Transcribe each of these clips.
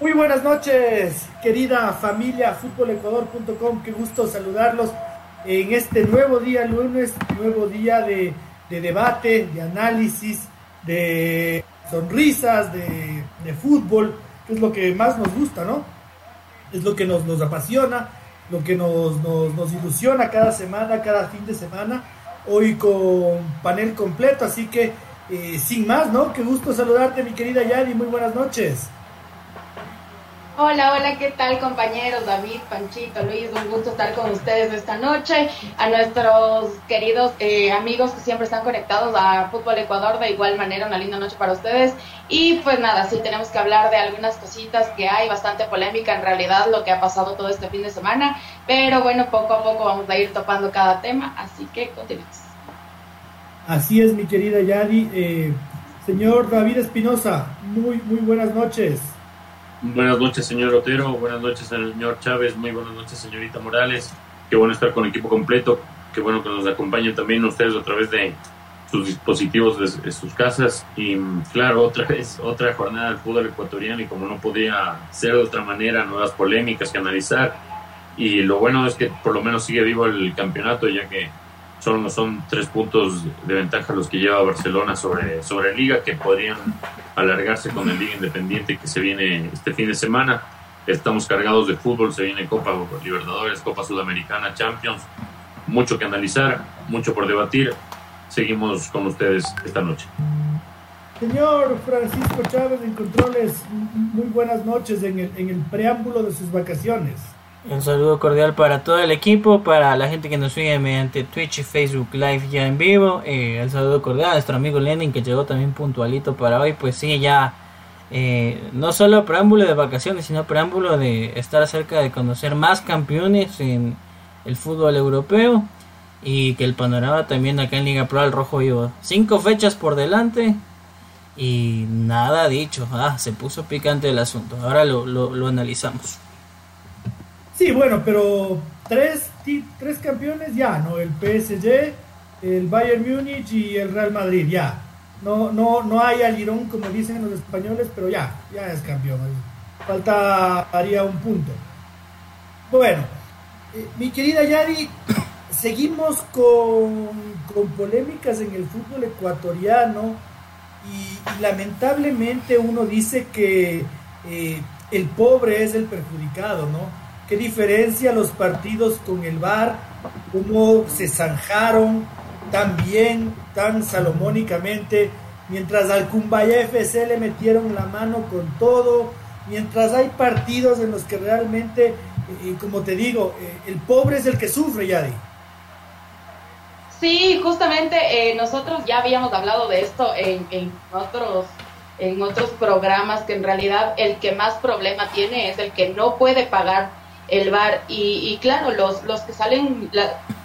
Muy buenas noches, querida familia futbolecuador.com. Qué gusto saludarlos en este nuevo día, lunes, nuevo día de, debate, de análisis, de sonrisas, de, fútbol, que es lo que más nos gusta, ¿no? Es lo que nos, nos apasiona, lo que nos, nos, ilusiona cada semana, cada fin de semana. Hoy con panel completo, así que eh, sin más, ¿no? Qué gusto saludarte, mi querida Yadi. Muy buenas noches. Hola, hola, ¿qué tal compañeros? David, Panchito, Luis, un gusto estar con ustedes esta noche. A nuestros queridos eh, amigos que siempre están conectados a Fútbol Ecuador, de igual manera, una linda noche para ustedes. Y pues nada, sí tenemos que hablar de algunas cositas que hay, bastante polémica en realidad lo que ha pasado todo este fin de semana, pero bueno, poco a poco vamos a ir topando cada tema, así que continuemos. Así es, mi querida Yadi. Eh, señor David Espinosa, muy, muy buenas noches. Buenas noches, señor Otero. Buenas noches, señor Chávez. Muy buenas noches, señorita Morales. Qué bueno estar con el equipo completo. Qué bueno que nos acompañen también ustedes a través de sus dispositivos de, sus casas. Y claro, otra vez, otra jornada del fútbol ecuatoriano. Y como no podía ser de otra manera, nuevas polémicas que analizar. Y lo bueno es que por lo menos sigue vivo el campeonato, ya que solo son tres puntos de ventaja los que lleva Barcelona sobre, sobre Liga, que podrían alargarse con el Liga Independiente que se viene este fin de semana. Estamos cargados de fútbol, se viene Copa Libertadores, Copa Sudamericana, Champions. Mucho que analizar, mucho por debatir. Seguimos con ustedes esta noche. Señor Francisco Chávez en Controles, muy buenas noches en el preámbulo de sus vacaciones. Un saludo cordial para todo el equipo, para la gente que nos sigue mediante Twitch y Facebook Live ya en vivo. Eh, el saludo cordial a nuestro amigo Lenin que llegó también puntualito para hoy. Pues sí, ya eh, no solo preámbulo de vacaciones, sino preámbulo de estar cerca de conocer más campeones en el fútbol europeo. Y que el panorama también acá en Liga Pro al Rojo Vivo. Cinco fechas por delante. Y nada dicho. Ah, se puso picante el asunto. Ahora lo, analizamos. Sí, bueno, pero tres, tres campeones ya, ¿no? El PSG, el Bayern Múnich y el Real Madrid, ya. No, no, no hay alirón como dicen los españoles, pero ya, ya es campeón. Falta, haría un punto. Bueno, eh, mi querida Yari, seguimos con, con, polémicas en el fútbol ecuatoriano y, lamentablemente uno dice que eh, el pobre es el perjudicado, ¿no? Qué diferencia los partidos con el VAR, cómo se zanjaron tan bien, tan salomónicamente, mientras al Cumbaya FC le metieron la mano con todo, mientras hay partidos en los que realmente, eh, como te digo, eh, el pobre es el que sufre, Yadi. Sí, justamente eh, nosotros ya habíamos hablado de esto en, en, otros en otros programas que en realidad el que más problema tiene es el que no puede pagar el bar y, claro, los, los que salen,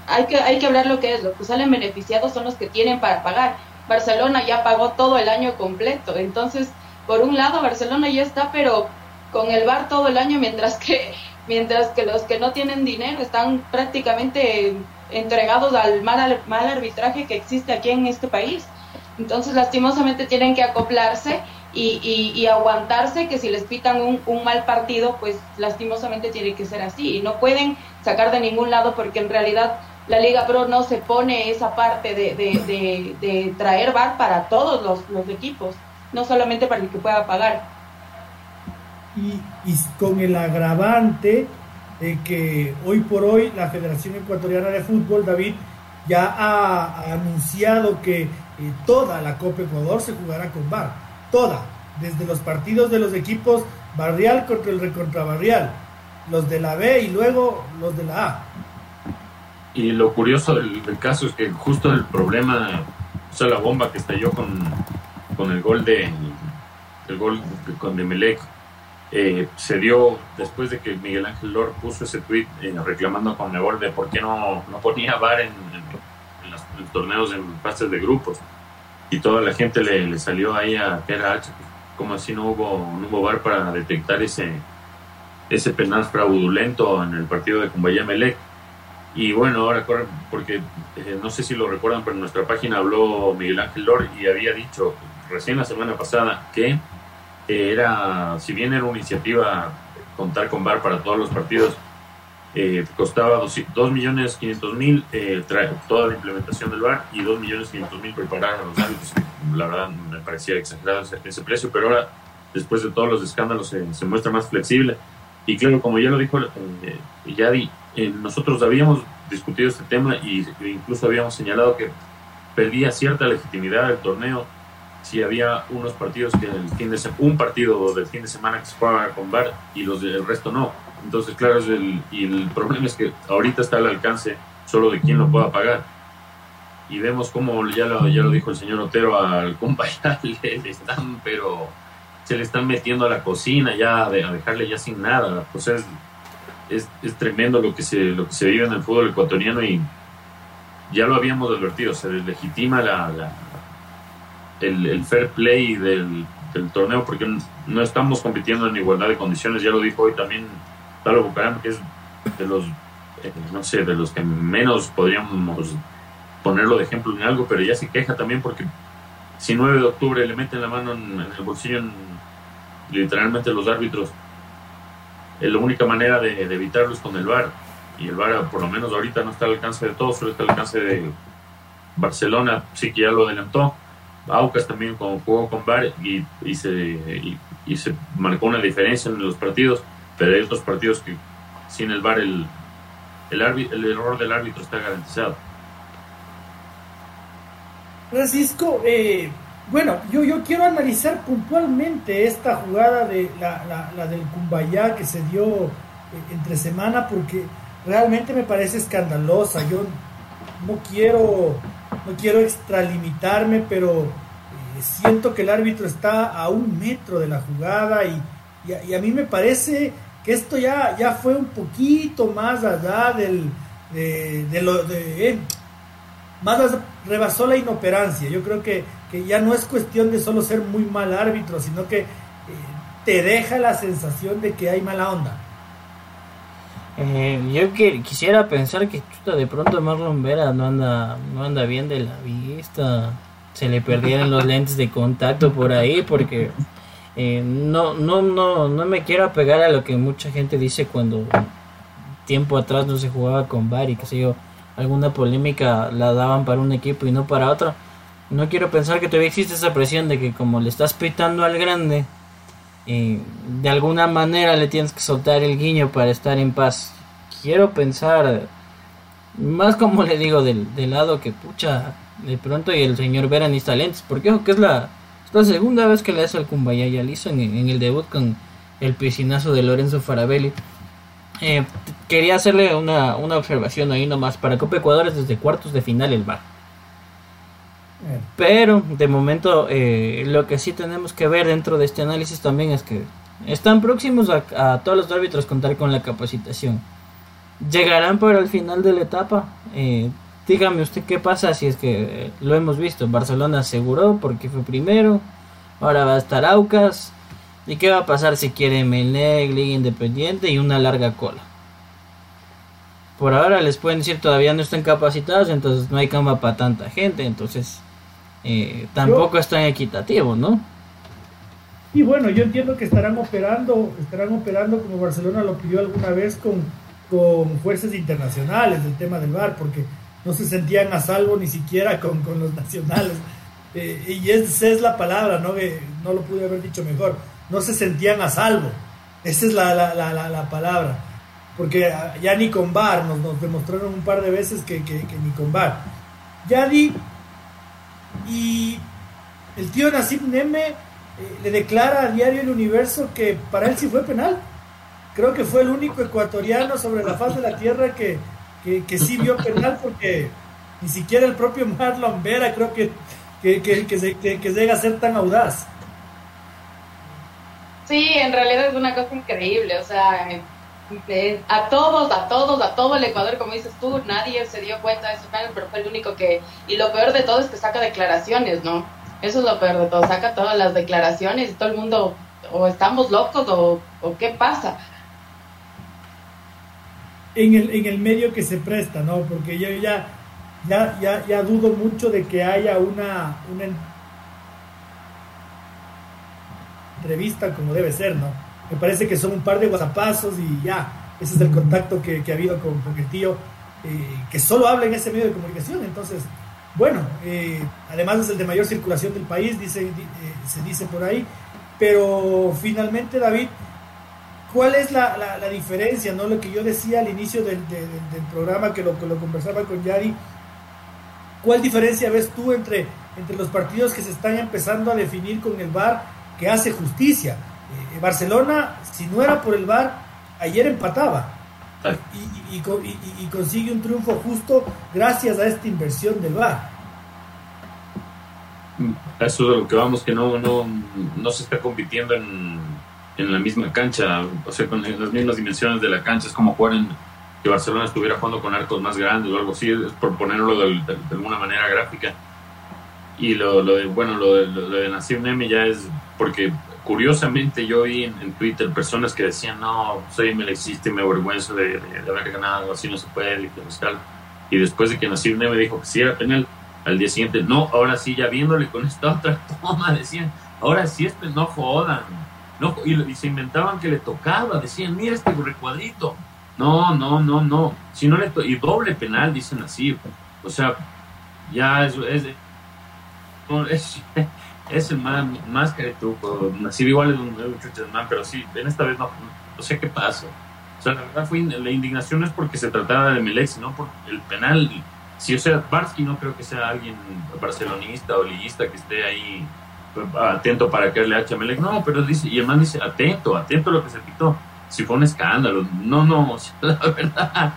hay, que, hay que hablar lo que es, los que salen beneficiados son los que tienen para pagar. Barcelona ya pagó todo el año completo, entonces, por un lado, Barcelona ya está, pero con el bar todo el año, mientras que, mientras que los que no tienen dinero están prácticamente entregados al mal, mal arbitraje que existe aquí en este país. Entonces, lastimosamente tienen que acoplarse y, aguantarse que si les pitan un, mal partido, pues lastimosamente tiene que ser así. Y no pueden sacar de ningún lado porque en realidad la Liga Pro no se pone esa parte de, traer VAR para todos los, equipos, no solamente para el que pueda pagar. Y, con el agravante de que hoy por hoy la Federación Ecuatoriana de Fútbol, David, ya ha, anunciado que eh, toda la Copa Ecuador se jugará con VAR toda, desde los partidos de los equipos barrial contra el recontra barrial, los de la B y luego los de la A. Y lo curioso del, caso es que justo el problema, o sea, la bomba que estalló con, con el gol de el gol con Demelec eh, se dio después de que Miguel Ángel Lor puso ese tweet eh, reclamando con Nebol de por qué no, no ponía VAR en, en, los, torneos en fases de grupos y toda la gente le, salió ahí a era como así no hubo, no hubo bar para detectar ese, ese penal fraudulento en el partido de Cumbaya Melec. Y bueno, ahora porque eh, no sé si lo recuerdan, pero en nuestra página habló Miguel Ángel Lor y había dicho recién la semana pasada que era, si bien era una iniciativa contar con VAR para todos los partidos, eh, costaba 2 millones 500 mil eh, toda la implementación del VAR y 2 millones 500 mil preparar a los árbitros. La verdad me parecía exagerado ese, precio, pero ahora, después de todos los escándalos, se, muestra más flexible. Y claro, como ya lo dijo eh, Yadi, eh, nosotros habíamos discutido este tema y e incluso habíamos señalado que perdía cierta legitimidad el torneo si había unos partidos que el fin de un partido del fin de semana que se jugaba con VAR y los del resto no entonces, claro, el, y el problema es que ahorita está al alcance solo de quien lo pueda pagar. Y vemos como ya lo, ya lo dijo el señor Otero al compa, le, están, pero se le están metiendo a la cocina ya, a dejarle ya sin nada. Pues es, es, es, tremendo lo que, se, lo que se vive en el fútbol ecuatoriano y ya lo habíamos advertido, se deslegitima la, el, el, fair play del torneo porque no estamos compitiendo en igualdad de condiciones, ya lo dijo hoy también Pablo Bucaram, que es de los, eh, no sé, de los que menos podríamos ponerlo de ejemplo en algo, pero ya se queja también porque si 9 de octubre le meten la mano en, el bolsillo literalmente los árbitros, es la única manera de, evitarlo es con el VAR. Y el VAR, por lo menos ahorita, no está al alcance de todos, solo está al alcance de Barcelona, sí que ya lo adelantó. Aucas también jugó con VAR y se, y se marcó una diferencia en los partidos pero hay otros partidos que sin el VAR el, error del árbitro está garantizado. Francisco, eh, bueno, yo, yo quiero analizar puntualmente esta jugada de la, del Cumbayá que se dio eh, entre semana porque realmente me parece escandalosa. Yo no quiero, no quiero extralimitarme, pero eh, siento que el árbitro está a un metro de la jugada y, y, a, mí me parece que esto ya, ya fue un poquito más allá del, de, lo de, eh, más rebasó la inoperancia. Yo creo que, ya no es cuestión de solo ser muy mal árbitro, sino que eh, te deja la sensación de que hay mala onda. Eh, yo que quisiera pensar que de pronto Marlon Vera no anda, no anda bien de la vista, se le perdieron los lentes de contacto por ahí porque eh, no, no, no, no me quiero apegar a lo que mucha gente dice cuando tiempo atrás no se jugaba con VAR y que sé yo, alguna polémica la daban para un equipo y no para otro. No quiero pensar que todavía existe esa presión de que como le estás pitando al grande, eh, de alguna manera le tienes que soltar el guiño para estar en paz. Quiero pensar, más como le digo, del, lado que pucha, de pronto y el señor Vera ni lentes, porque ojo que es la la segunda vez que le hace al Kumbaya, ya hizo en, el debut con el piscinazo de Lorenzo Farabelli. Eh, quería hacerle una, observación ahí nomás. Para Copa Ecuador es desde cuartos de final el bar. Pero de momento eh, lo que sí tenemos que ver dentro de este análisis también es que están próximos a, todos los árbitros contar con la capacitación. Llegarán por el final de la etapa. Eh, dígame usted qué pasa si es que lo hemos visto. Barcelona aseguró porque fue primero. Ahora va a estar Aucas. ¿Y qué va a pasar si quiere Melec, Liga Independiente y una larga cola? Por ahora les pueden decir todavía no están capacitados, entonces no hay cama para tanta gente, entonces eh, tampoco es tan equitativo, ¿no? Y bueno, yo entiendo que estarán operando, estarán operando como Barcelona lo pidió alguna vez con, con fuerzas internacionales del tema del bar, porque no se sentían a salvo ni siquiera con, los nacionales. Eh, y esa es la palabra, ¿no? Que no lo pude haber dicho mejor. No se sentían a salvo. Esa es la, palabra. Porque ya ni con Bar nos, nos demostraron un par de veces que, ni con Bar. Ya di. Y el tío Nasib Neme eh, le declara a Diario El Universo que para él sí fue penal. Creo que fue el único ecuatoriano sobre la faz de la tierra que, que, que sí vio penal porque ni siquiera el propio Marlon Vera creo que, que, que, se, que, llega a ser tan audaz. Sí, en realidad es una cosa increíble, o sea, a todos, a todos, a todo el Ecuador, como dices tú, nadie se dio cuenta de eso, pero fue el único que, y lo peor de todo es que saca declaraciones, ¿no? Eso es lo peor de todo, saca todas las declaraciones y todo el mundo, o estamos locos o, o qué pasa en el, en el medio que se presta, ¿no? Porque yo ya, ya, ya, ya dudo mucho de que haya una, una entrevista como debe ser, ¿no? Me parece que son un par de guasapazos y ya, ese es el contacto que, ha habido con, el tío, eh, que solo habla en ese medio de comunicación, entonces, bueno, eh, además es el de mayor circulación del país, dice, eh, se dice por ahí, pero finalmente, David, ¿cuál es la, la, diferencia? ¿no? Lo que yo decía al inicio del, programa, que lo, que lo conversaba con Yari, ¿cuál diferencia ves tú entre, entre los partidos que se están empezando a definir con el VAR que hace justicia? Eh, Barcelona, si no era por el VAR, ayer empataba. Y, y, consigue un triunfo justo gracias a esta inversión del VAR. Eso es de lo que vamos, que no, no, no se está compitiendo en, en la misma cancha, o sea, con las mismas dimensiones de la cancha. Es como jugar en que Barcelona estuviera jugando con arcos más grandes o algo así, es por ponerlo de, alguna manera gráfica. Y lo, lo de, bueno, lo de, lo de Neme ya es porque curiosamente yo vi en, Twitter personas que decían, no, soy y me avergüenzo de, de, haber ganado, así no se puede, y, y después de que Nassim Neme dijo que sí era penal, al día siguiente, no, ahora sí, ya viéndole con esta otra toma, decían, ahora sí, este no jodan no, y, se inventaban que le tocaba, decían, mira este recuadrito. No, no, no, no. Si no le y doble penal, dicen así. O sea, ya es, es, es, el más, más caretuco. Así igual es un, man, pero sí, en esta vez no, no sé qué pasa. O sea, la verdad fue la indignación es porque se trataba de Melec, no por el penal. Si, o sea, Barsky no creo que sea alguien barcelonista o liguista que esté ahí atento para que le hacha Melec. No, pero dice, y el man dice, atento, atento a lo que se pitó. Si fue un escándalo. No, no, la verdad,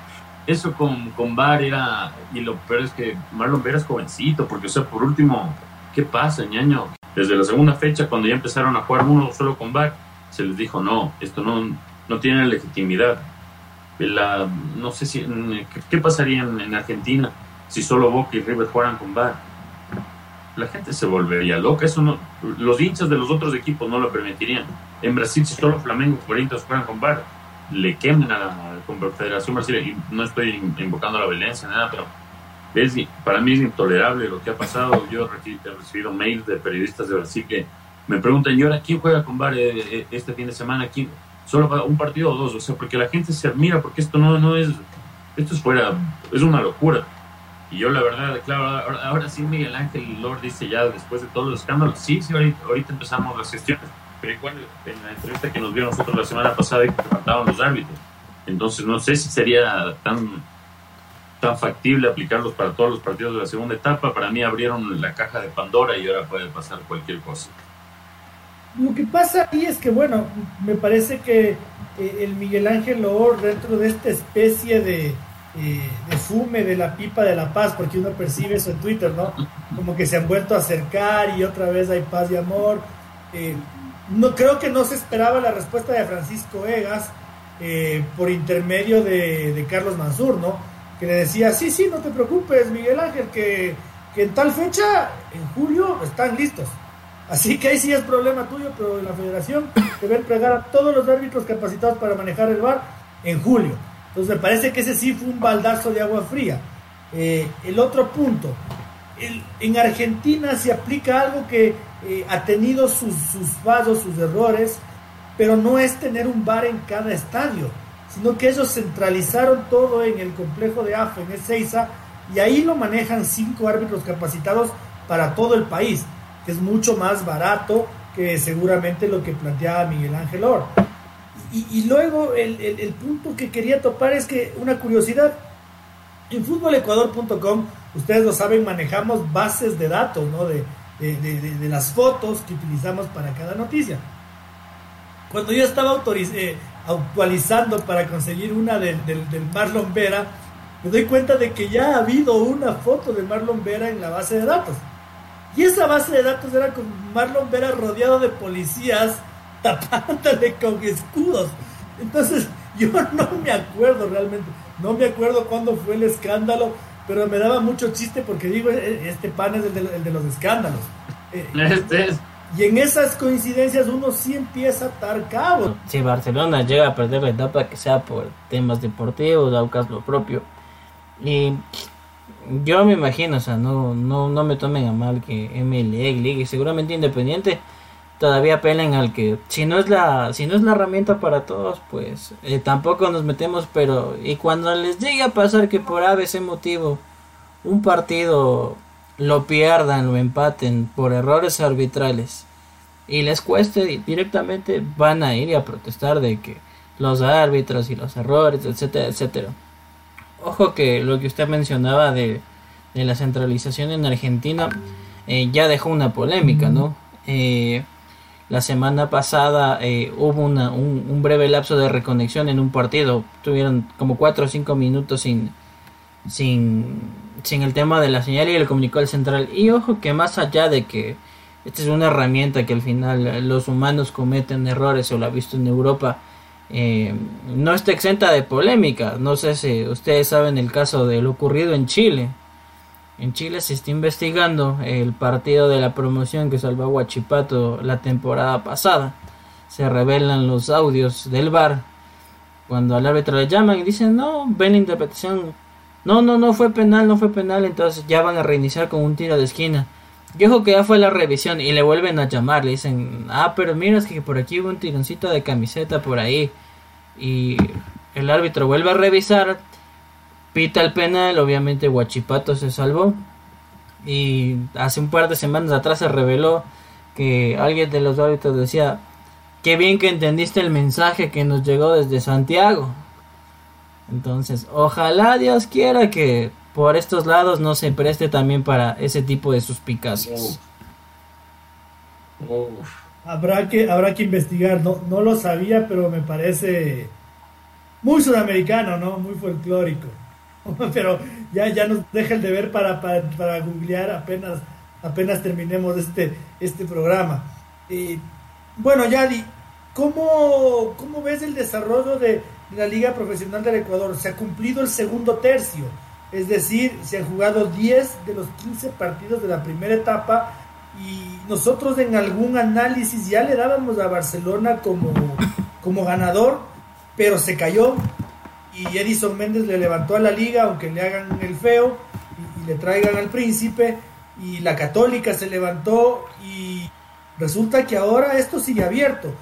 eso con, con Bar era, y lo peor es que Marlon Vera es jovencito, porque, o sea, por último, ¿qué pasa, ñaño? Desde la segunda fecha, cuando ya empezaron a jugar uno solo con Bar, se les dijo, no, esto no, no tiene legitimidad. La, no sé si, ¿qué, pasaría en Argentina si solo Boca y River jugaran con Bar? La gente se volvería loca. Eso no, los hinchas de los otros equipos no lo permitirían. En Brasil, si solo Flamengo Corinthians juegan con VAR, le queman a la Confederación Brasileña. Y no estoy invocando la violencia, nada, pero es, para mí es intolerable lo que ha pasado. Yo he recibido mails de periodistas de Brasil que me preguntan, ¿y ahora quién juega con VAR eh, eh, este fin de semana? ¿Quién? Solo un partido o dos, o sea, porque la gente se admira, porque esto no, no es, esto es fuera, es una locura. Y yo la verdad, claro, ahora, sí Miguel Ángel Lord dice ya después de todos los escándalos, sí, sí, ahorita, empezamos las gestiones, pero igual en la entrevista que nos dio nosotros la semana pasada que faltaban los árbitros. Entonces no sé si sería tan, tan factible aplicarlos para todos los partidos de la segunda etapa. Para mí abrieron la caja de Pandora y ahora puede pasar cualquier cosa. Lo que pasa ahí es que, bueno, me parece que eh, el Miguel Ángel Lord dentro de esta especie de eh, de fume de la pipa de la paz, porque uno percibe eso en Twitter, ¿no? Como que se han vuelto a acercar y otra vez hay paz y amor. Eh, no creo que no se esperaba la respuesta de Francisco Egas eh, por intermedio de, Carlos Mansur, ¿no? Que le decía, sí, sí, no te preocupes, Miguel Ángel, que, que en tal fecha, en julio, están listos. Así que ahí sí es problema tuyo, pero la federación debe entregar a todos los árbitros capacitados para manejar el bar en julio. Entonces me parece que ese sí fue un baldazo de agua fría. Eh, el otro punto, en Argentina se aplica algo que eh, ha tenido sus, fallos, sus errores, pero no es tener un bar en cada estadio, sino que ellos centralizaron todo en el complejo de AFA, en Ezeiza, y ahí lo manejan cinco árbitros capacitados para todo el país, que es mucho más barato que seguramente lo que planteaba Miguel Ángel Or. Y, luego el, el, punto que quería topar es que una curiosidad, en futbolecuador.com, ustedes lo saben, manejamos bases de datos, ¿no? De, de, de, las fotos que utilizamos para cada noticia. Cuando yo estaba eh, actualizando para conseguir una del, del Marlon Vera, me doy cuenta de que ya ha habido una foto de Marlon Vera en la base de datos. Y esa base de datos era con Marlon Vera rodeado de policías tapándole con escudos. Entonces, yo no me acuerdo realmente, no me acuerdo cuándo fue el escándalo, pero me daba mucho chiste porque digo, e-, este pan es el de, los escándalos. Eh, este y en esas coincidencias uno sí empieza a atar cabo. Si Barcelona llega a perder la etapa, que sea por temas deportivos, Aucas lo propio. Y yo me imagino, o sea, no, no, no me tomen a mal que MLE, Liga y seguramente Independiente todavía apelan al que si no es la si no es la herramienta para todos pues eh, tampoco nos metemos pero y cuando les llegue a pasar que por ese motivo un partido lo pierdan lo empaten por errores arbitrales y les cueste directamente van a ir a protestar de que los árbitros y los errores etcétera etcétera. Ojo que lo que usted mencionaba de, de la centralización en Argentina eh, ya dejó una polémica no eh, la semana pasada eh, hubo una, un, breve lapso de reconexión en un partido. Tuvieron como 4 o 5 minutos sin, sin, sin el tema de la señal y el comunicó al central. Y ojo que más allá de que esta es una herramienta que al final los humanos cometen errores, o lo ha visto en Europa, eh, no está exenta de polémica. No sé si ustedes saben el caso de lo ocurrido en Chile. En Chile se está investigando el partido de la promoción que salvó a Huachipato la temporada pasada. Se revelan los audios del bar cuando al árbitro le llaman y dicen no, ven la interpretación. No, no, no fue penal, no fue penal, entonces ya van a reiniciar con un tiro de esquina. Yo creo que ya fue la revisión y le vuelven a llamar, le dicen, ah, pero mira, es que por aquí hubo un tironcito de camiseta por ahí. Y el árbitro vuelve a revisar, pita el penal, obviamente Huachipato se salvó. Y hace un par de semanas atrás se reveló que alguien de los árbitros decía, qué bien que entendiste el mensaje que nos llegó desde Santiago. Entonces, ojalá Dios quiera que por estos lados no se preste también para ese tipo de suspicacias. Habrá que, habrá que investigar, no, no lo sabía, pero me parece muy sudamericano, ¿no? Muy folclórico. pero ya, ya nos deja el deber para, para, googlear apenas, apenas terminemos este, este programa. bueno, Yadi, ¿cómo, ¿cómo ves el desarrollo de la Liga Profesional del Ecuador? Se ha cumplido el segundo tercio, es decir, se han jugado 10 de los 15 partidos de la primera etapa y nosotros en algún análisis ya le dábamos a Barcelona como, como ganador, pero se cayó y Edison Méndez le levantó a la liga, aunque le hagan el feo y, le traigan al príncipe, y la católica se levantó y resulta que ahora esto sigue abierto.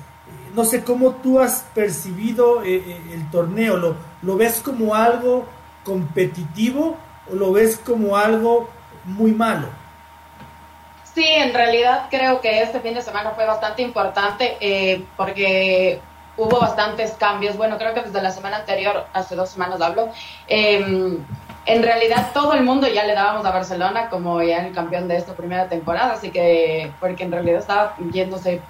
No sé cómo tú has percibido eh, eh, el torneo, ¿Lo, ¿lo ves como algo competitivo o lo ves como algo muy malo? Sí, en realidad creo que este fin de semana fue bastante importante eh, porque hubo bastantes cambios. Bueno, creo que desde la semana anterior, hace dos semanas hablo. Em, en realidad todo el mundo ya le dábamos a Barcelona como ya el campeón de esta primera temporada, así que porque en realidad estaba yéndose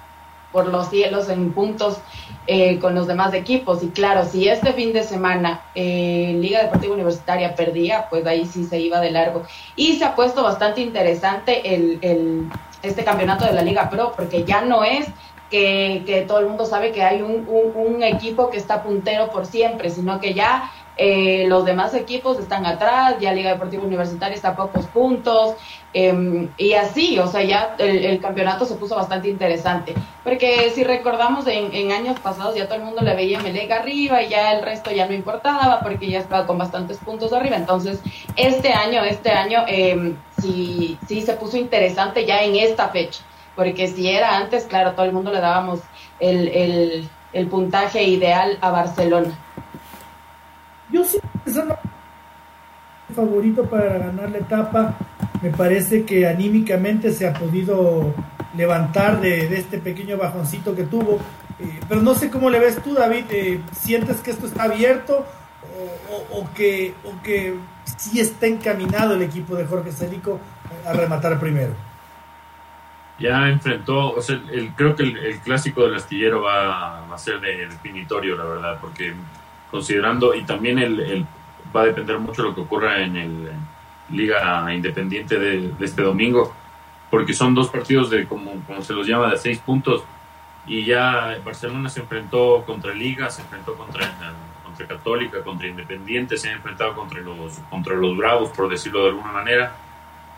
por los cielos en puntos eh, con los demás equipos. Y claro, si este fin de semana eh, Liga Deportiva Universitaria perdía, pues ahí sí se iba de largo. Y se ha puesto bastante interesante el, el, este campeonato de la Liga Pro, porque ya no es que, todo el mundo sabe que hay un, equipo que está puntero por siempre, sino que ya eh, los demás equipos están atrás, ya Liga Deportiva Universitaria está a pocos puntos, em, y así, o sea, ya el, campeonato se puso bastante interesante. Porque si recordamos en, en, años pasados, ya todo el mundo le veía Melega arriba y ya el resto ya no importaba porque ya estaba con bastantes puntos arriba. Entonces, este año, este año, eh, sí, sí se puso interesante ya en esta fecha porque si era antes, claro, todo el mundo le dábamos el, puntaje ideal a Barcelona. Yo sí, favorito para ganar la etapa. Me parece que anímicamente se ha podido levantar de, este pequeño bajoncito que tuvo. Eh, pero no sé cómo le ves tú, David. Eh, ¿Sientes que esto está abierto o, que, o que sí está encaminado el equipo de Jorge Celico a rematar primero? Ya enfrentó, o sea, el, creo que el, clásico del astillero va, a ser de definitorio, la verdad, porque considerando, y también el, va a depender mucho de lo que ocurra en el Liga Independiente de, este domingo, porque son dos partidos de, como, como se los llama, de seis puntos, y ya Barcelona se enfrentó contra Liga, se enfrentó contra, contra Católica, contra Independiente, se ha enfrentado contra los, contra los Bravos, por decirlo de alguna manera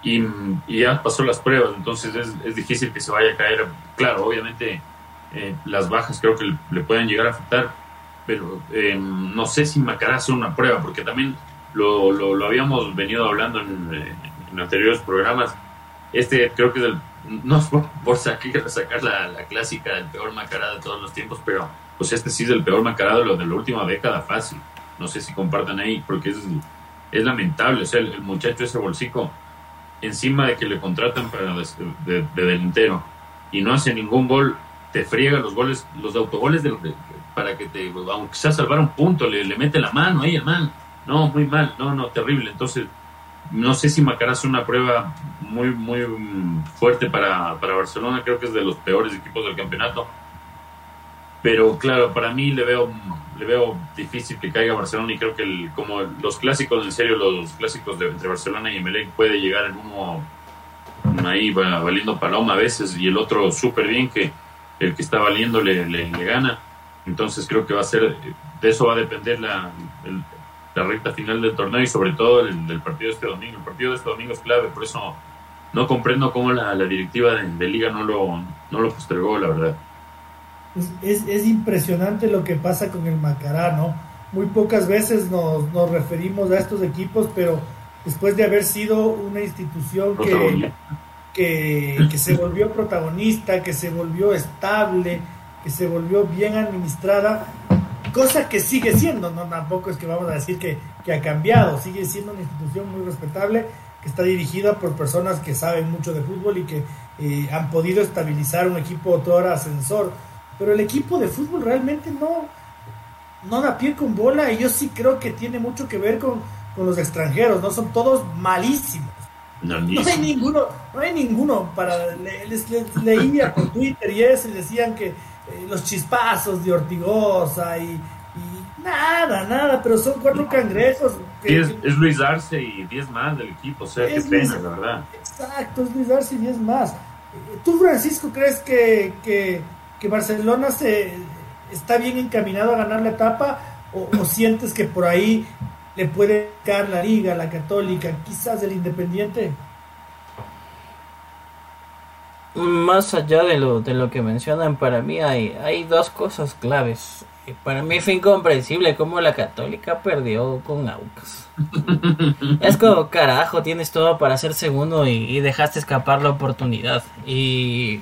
y, ya pasó las pruebas, entonces es, difícil que se vaya a caer. Claro, obviamente eh, las bajas creo que le, pueden llegar a afectar, pero eh, no sé si Macará hace una prueba, porque también lo, lo, habíamos venido hablando en, en, anteriores programas. Este creo que es no por, por sacar, sacar la, la, clásica del peor macarado de todos los tiempos, pero pues este sí es el peor macarado de lo de la última década fácil. No sé si compartan ahí, porque es, es lamentable. O el, muchacho ese bolsico, encima de que le contratan para de, de, delantero y no hace ningún gol, te friega los goles, los autogoles de, para que te, aunque sea salvar un punto, le, le mete la mano ahí, hermano. No, muy mal, no, no, terrible. Entonces, no sé si Macará es una prueba muy, muy fuerte para, para Barcelona, creo que es de los peores equipos del campeonato. Pero claro, para mí le veo, le veo difícil que caiga Barcelona y creo que el, como los clásicos, en serio, los clásicos de, entre Barcelona y Emelec puede llegar en uno ahí va, valiendo paloma a veces y el otro súper bien que el que está valiendo le, gana. Entonces creo que va a ser, de eso va a depender la, la recta final del torneo y sobre todo el, partido de este domingo. El partido de este domingo es clave, por eso no comprendo cómo la, directiva de, liga no lo, no lo postergó, la verdad. Es, es, impresionante lo que pasa con el Macará, ¿no? Muy pocas veces nos, nos referimos a estos equipos, pero después de haber sido una institución que, que, que, se volvió protagonista, que se volvió estable, que se volvió bien administrada, cosa que sigue siendo, no tampoco es que vamos a decir que, que, ha cambiado, sigue siendo una institución muy respetable que está dirigida por personas que saben mucho de fútbol y que eh, han podido estabilizar un equipo todo ascensor, pero el equipo de fútbol realmente no, no da pie con bola y yo sí creo que tiene mucho que ver con, con los extranjeros, no son todos malísimos. No, hay ninguno, no hay ninguno para les, leía por Twitter y eso y decían que eh, los chispazos de Ortigosa y, nada, nada, pero son cuatro cangrejos. es, Luis Arce y diez más del equipo, o sea, qué pena, la verdad. Exacto, es Luis Arce y diez más. Eh, ¿Tú, Francisco, crees que, que, que, Barcelona se está bien encaminado a ganar la etapa o, o sientes que por ahí le puede caer la Liga, la Católica, quizás el Independiente? más allá de lo, de lo que mencionan, para mí hay, hay dos cosas claves. Para mí fue incomprensible cómo la católica perdió con Aucas. es como, carajo, tienes todo para ser segundo y, dejaste escapar la oportunidad. Y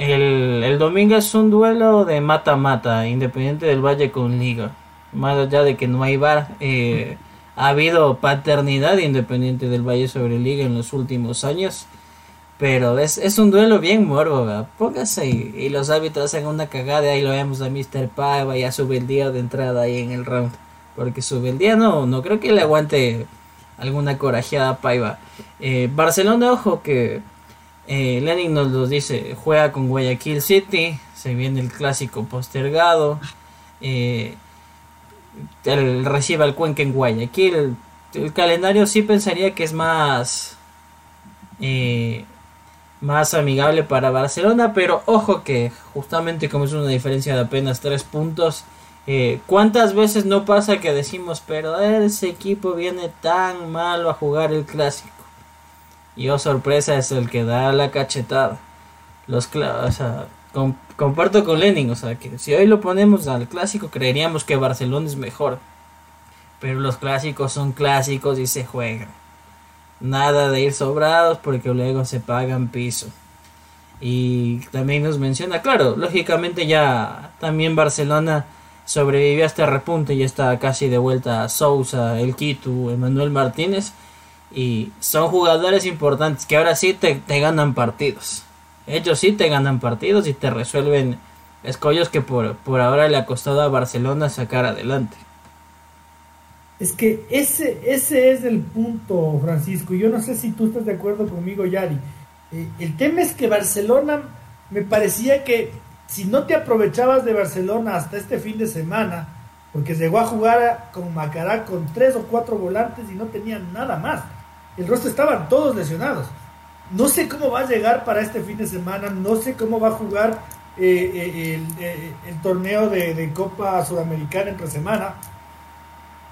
el, domingo es un duelo de mata-mata, independiente del Valle con Liga. Más allá de que no hay bar, eh, ha habido paternidad independiente del Valle sobre Liga en los últimos años. Pero es, es un duelo bien morbo, ¿verdad? Póngase y, los árbitros hacen una cagada y ahí lo vemos a Mr. Paiva, ya sube el día de entrada ahí en el round. Porque sube el día, no, no creo que le aguante alguna corajeada Paiva. Eh, Barcelona, ojo que eh, Lenin nos lo dice, juega con Guayaquil City, se viene el clásico postergado, eh, recibe al Cuenca en Guayaquil. El, calendario sí pensaría que es más... Eh, más amigable para Barcelona, pero ojo que justamente como es una diferencia de apenas 3 puntos, eh, ¿cuántas veces no pasa que decimos, pero ese equipo viene tan malo a jugar el clásico? Y oh sorpresa es el que da la cachetada. Los o sea, comparto con Lenin, o sea, que si hoy lo ponemos al clásico creeríamos que Barcelona es mejor. Pero los clásicos son clásicos y se juegan. Nada de ir sobrados porque luego se pagan piso. Y también nos menciona, claro, lógicamente ya también Barcelona sobrevivió a este repunte y está casi de vuelta a Sousa, El Quito, Emanuel Martínez. Y son jugadores importantes que ahora sí te, te, ganan partidos. Ellos sí te ganan partidos y te resuelven escollos que por, por ahora le ha costado a Barcelona sacar adelante. Es que ese, ese es el punto, Francisco. Yo no sé si tú estás de acuerdo conmigo, Yari. Eh, el tema es que Barcelona me parecía que si no te aprovechabas de Barcelona hasta este fin de semana, porque llegó a jugar con Macará con tres o cuatro volantes y no tenían nada más. El resto estaban todos lesionados. No sé cómo va a llegar para este fin de semana, no sé cómo va a jugar eh, eh, el, torneo de, de Copa Sudamericana entre semana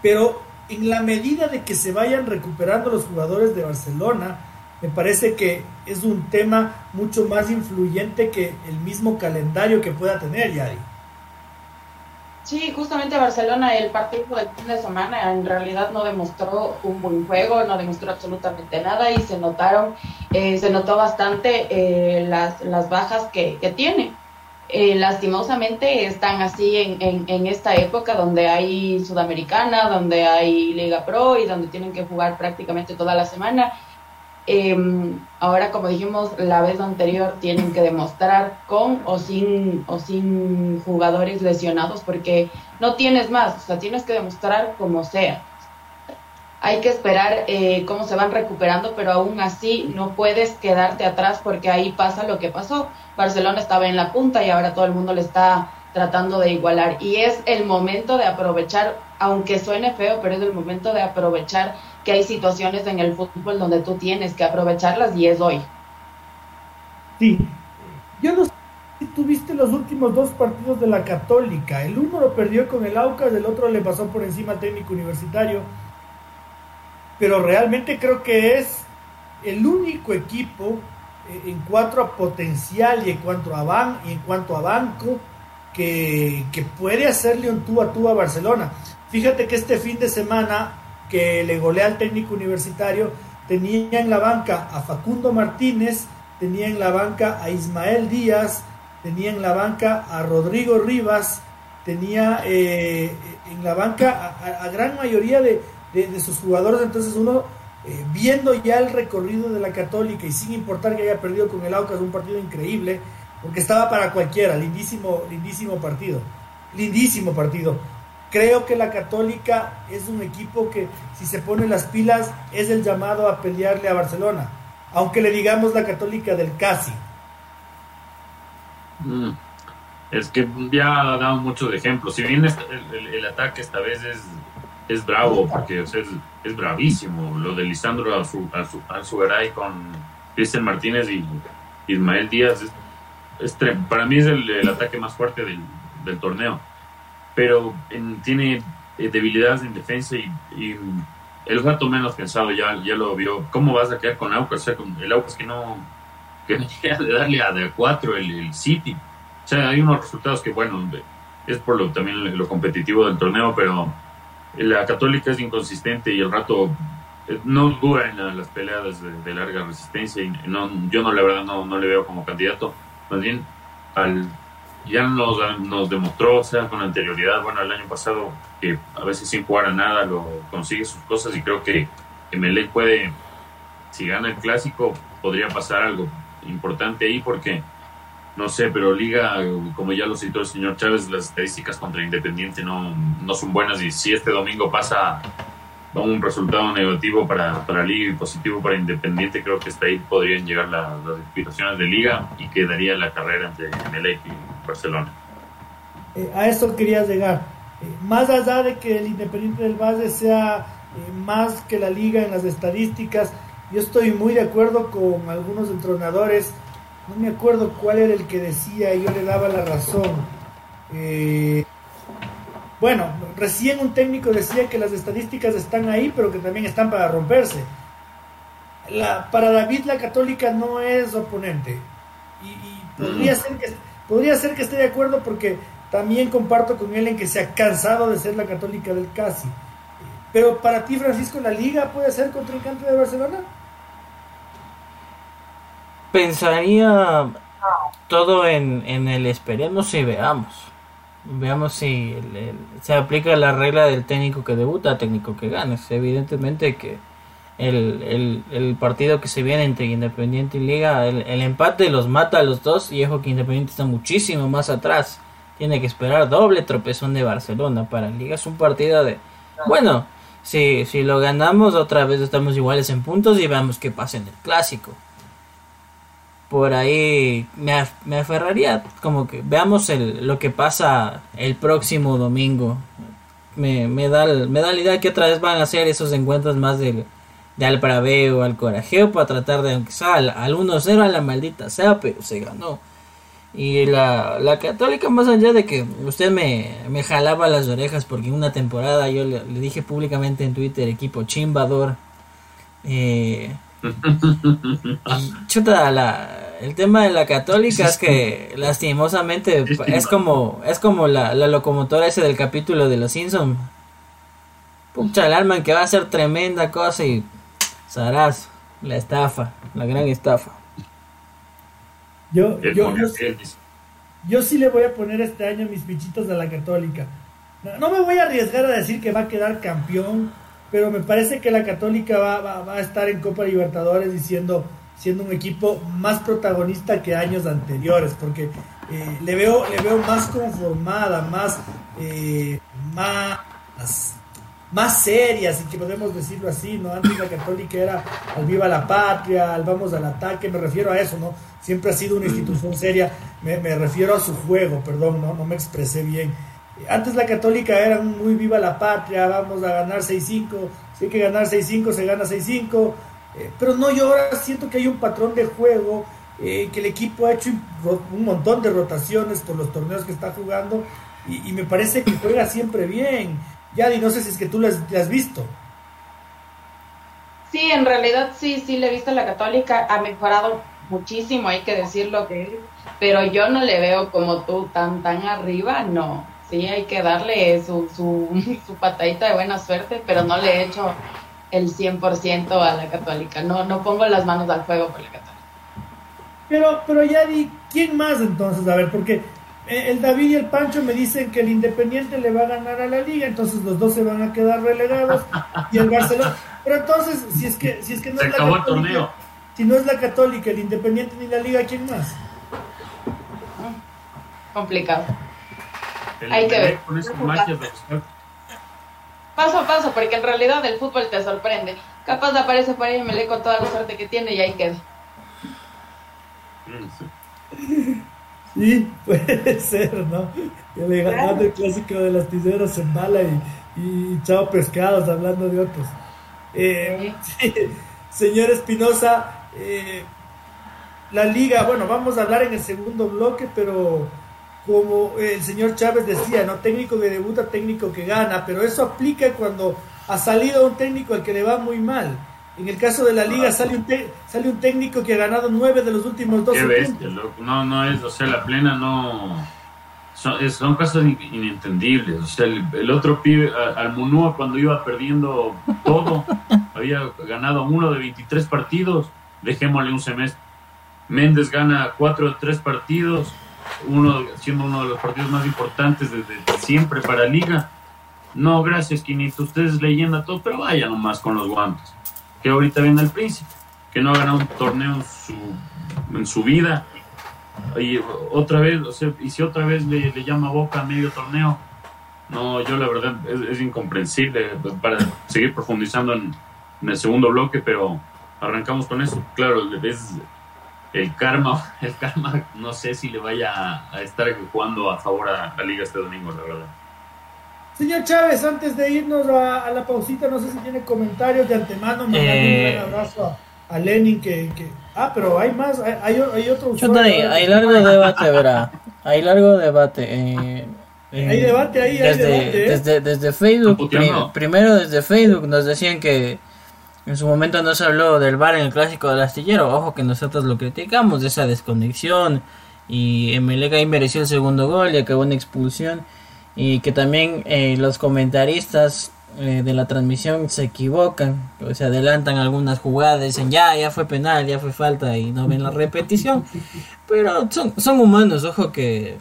pero en la medida de que se vayan recuperando los jugadores de Barcelona, me parece que es un tema mucho más influyente que el mismo calendario que pueda tener Yari. Sí, justamente Barcelona, el partido del fin de semana, en realidad no demostró un buen juego, no demostró absolutamente nada y se notaron, eh, se notó bastante eh, las, las bajas que, que tiene. Eh, lastimosamente están así en, en, en, esta época donde hay Sudamericana, donde hay Liga Pro y donde tienen que jugar prácticamente toda la semana. Eh, ahora, como dijimos la vez anterior, tienen que demostrar con o sin, o sin jugadores lesionados porque no tienes más, o sea, tienes que demostrar como sea. Hay que esperar eh, cómo se van recuperando, pero aún así no puedes quedarte atrás porque ahí pasa lo que pasó Barcelona estaba en la punta y ahora todo el mundo le está tratando de igualar. Y es el momento de aprovechar, aunque suene feo, pero es el momento de aprovechar que hay situaciones en el fútbol donde tú tienes que aprovecharlas y es hoy. Sí, yo no sé si tuviste los últimos dos partidos de la Católica. El uno lo perdió con el Aucas, el otro le pasó por encima al técnico universitario. Pero realmente creo que es el único equipo en cuanto a potencial y en cuanto a, ban, y en cuanto a banco que, que, puede hacerle un tú a tú a Barcelona. Fíjate que este fin de semana que le golea al técnico universitario tenía en la banca a Facundo Martínez, tenía en la banca a Ismael Díaz, tenía en la banca a Rodrigo Rivas, tenía eh, en la banca a, gran mayoría de, de, de sus jugadores, entonces uno eh, viendo ya el recorrido de la Católica y sin importar que haya perdido con el Aucas un partido increíble, porque estaba para cualquiera, lindísimo, lindísimo partido, lindísimo partido. Creo que la Católica es un equipo que si se pone las pilas es el llamado a pelearle a Barcelona, aunque le digamos la Católica del casi. Mm. Es que ya ha dado muchos ejemplos. Si bien el, ataque esta vez es es bravo, porque es, es, bravísimo. Lo de Lisandro Alzugaray con Cristian Martínez y Ismael Díaz es, para mí es el, ataque más fuerte del torneo. Pero en, tiene eh, debilidades en defensa y, y, el rato menos pensado ya, ya lo vio. ¿Cómo vas a quedar con Aucas? O sea, con el Aucas que no, que de darle a de 4 el, el City. O sea, hay unos resultados que, bueno, es por lo, también lo competitivo del torneo, pero la católica es inconsistente y el rato no dura en las peleas de, de, larga resistencia y no, yo no la verdad no, no le veo como candidato más bien al ya nos, nos demostró o sea con anterioridad bueno el año pasado que a veces sin jugar a nada lo consigue sus cosas y creo que, que puede si gana el clásico podría pasar algo importante ahí porque no sé, pero Liga, como ya lo citó el señor Chávez, las estadísticas contra Independiente no, no son buenas y si este domingo pasa un resultado negativo para, para Liga y positivo para Independiente, creo que hasta ahí podrían llegar la, las aspiraciones de Liga y quedaría la carrera entre Melec Barcelona. Eh, a eso quería llegar. Eh, más allá de que el Independiente del Valle sea eh, más que la Liga en las estadísticas, yo estoy muy de acuerdo con algunos entrenadores no me acuerdo cuál era el que decía y yo le daba la razón. Bueno, recién un técnico decía que las estadísticas están ahí, pero que también están para romperse. La, para David la católica no es oponente. Y, y podría, ser que, podría ser que esté de acuerdo porque también comparto con él en que se ha cansado de ser la católica del casi. Pero para ti, Francisco, ¿la liga puede ser contrincante de Barcelona? pensaría todo en, en el esperemos y veamos. Veamos si el, el, se aplica la regla del técnico que debuta, técnico que gana. Evidentemente que el, el, el, partido que se viene entre Independiente y Liga, el, el, empate los mata a los dos y ojo que Independiente está muchísimo más atrás. Tiene que esperar doble tropezón de Barcelona para Liga. Es un partido de... Bueno, si, si lo ganamos otra vez estamos iguales en puntos y veamos qué pasa en el clásico por ahí me, me aferraría como que veamos el, lo que pasa el próximo domingo. Me, me, da, me da la idea que otra vez van a hacer esos encuentros más de, de al braveo, al corajeo, para tratar de, aunque sea al, al 1-0 a la maldita sea, pero se ganó. Y la, la católica, más allá de que usted me, me jalaba las orejas porque una temporada yo le, le dije públicamente en Twitter, equipo chimbador. Eh, chuta, la, el tema de la católica es que lastimosamente es como es como la, la locomotora ese del capítulo de los Simpsons. Pucha, el alma que va a ser tremenda cosa y Saraz, la estafa, la gran estafa. Yo, yo, yo, sí le voy a poner este año mis bichitos a la católica. No, me voy a arriesgar a decir que va a quedar campeón, pero me parece que la católica va, va, a estar en Copa Libertadores diciendo siendo un equipo más protagonista que años anteriores, porque eh, le, veo, le veo más conformada, más, eh, más, más seria, si que podemos decirlo así, ¿no? Antes la católica era al viva la patria, al vamos al ataque, me refiero a eso, ¿no? Siempre ha sido una institución seria, me, refiero a su juego, perdón, no, no me expresé bien. Antes la católica era muy viva la patria, vamos a ganar 6-5, si hay que ganar 6-5, se gana 6-5, eh, pero no, yo ahora siento que hay un patrón de juego, eh, que el equipo ha hecho un montón de rotaciones por los torneos que está jugando y, me parece que juega siempre bien. Yadi, no sé si es que tú lo has, visto. Sí, en realidad sí, sí le he visto a la católica, ha mejorado muchísimo, hay que decirlo que pero yo no le veo como tú tan tan arriba, no. Sí, hay que darle su, su, su patadita de buena suerte, pero no le he hecho el 100% a la católica. No, no pongo las manos al fuego por la católica. Pero, pero ya di, ¿quién más entonces? A ver, porque el David y el Pancho me dicen que el Independiente le va a ganar a la liga, entonces los dos se van a quedar relegados y el Barcelona. Pero entonces, si es que, si es que no es la católica, si no es la católica, el Independiente ni la liga, ¿quién más? Complicado. Hay que ver paso a paso, porque en realidad el fútbol te sorprende. Capaz aparece por ahí me con toda la suerte que tiene y ahí queda. Sí, puede ser, ¿no? el clásico de las tijeras en bala y, y chao pescados hablando de otros. Eh, señor Espinosa, eh, la liga, bueno, vamos a hablar en el segundo bloque, pero como el señor Chávez decía, ¿no? Técnico que debuta, técnico que gana, pero eso aplica cuando ha salido un técnico al que le va muy mal. En el caso de la liga sale un, sale un técnico que ha ganado nueve de los últimos dos No, no es, o sea, la plena no... Son, son cosas inentendibles. O sea, el, otro pibe, al Munúa, cuando iba perdiendo todo, había ganado uno de 23 partidos, dejémosle un semestre. Méndez gana cuatro de tres partidos, uno siendo uno de los partidos más importantes desde siempre para Liga. No, gracias, Quinito. Ustedes leyenda todo, pero vaya nomás con los guantes. Que ahorita viene el príncipe, que no ha ganado un torneo en su, en su vida. Y otra vez, o sea, y si otra vez le, llama Boca a medio torneo, no, yo la verdad es, incomprensible para seguir profundizando en, el segundo bloque, pero arrancamos con eso. Claro, es el karma, el karma no sé si le vaya a, estar jugando a favor a la liga este domingo, la verdad. Señor Chávez, antes de irnos a, la pausita, no sé si tiene comentarios de antemano, eh, un abrazo a, Lenin que, Ah, pero hay más, hay, hay, otro usuario. Hay, largo debate, verá. Hay largo debate. Eh, hay debate ahí, desde, hay debate, ¿eh? desde, desde Facebook, primero desde Facebook nos decían que en su momento no se habló del bar en el clásico del astillero. Ojo que nosotros lo criticamos de esa desconexión. Y Emelec mereció el segundo gol y acabó en expulsión. Y que también eh, los comentaristas eh, de la transmisión se equivocan. O se adelantan algunas jugadas. Dicen ya, ya fue penal, ya fue falta. Y no ven la repetición. Pero son, son humanos. Ojo que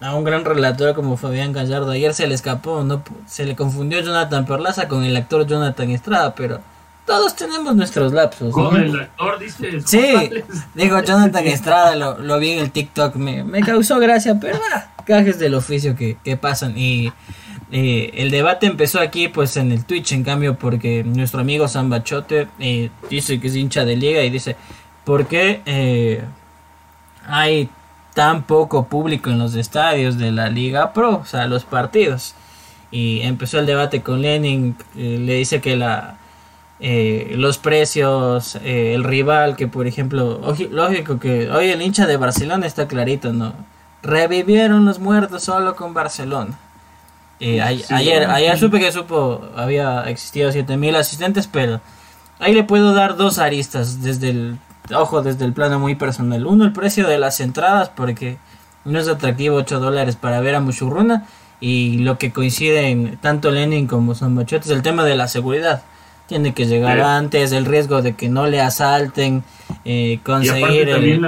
a un gran relator como Fabián Gallardo ayer se le escapó. no Se le confundió Jonathan Perlaza con el actor Jonathan Estrada. Pero todos tenemos nuestros lapsos. Con el actor, dices. Sí, digo Jonathan Estrada, lo, lo, vi en el TikTok, me, me causó gracia, pero bueno, cajes del oficio que, que pasan. Y eh, el debate empezó aquí, pues en el Twitch, en cambio, porque nuestro amigo Zambachote eh, dice que es hincha de liga y dice: ¿Por qué eh, hay tan poco público en los estadios de la Liga Pro, o sea, los partidos? Y empezó el debate con Lenin, le dice que la eh, los precios, eh, el rival, que por ejemplo, lógico que hoy el hincha de Barcelona está clarito, ¿no? Revivieron los muertos solo con Barcelona. Eh, ayer, ayer supe que supo, había existido 7000 asistentes, pero ahí le puedo dar dos aristas desde el ojo, desde el plano muy personal. Uno, el precio de las entradas, porque no es atractivo 8 dólares para ver a Mushurruna. Y lo que coincide en tanto Lenin como Son es el tema de la seguridad. Tiene que llegar antes, el riesgo de que no le asalten, eh, conseguir el...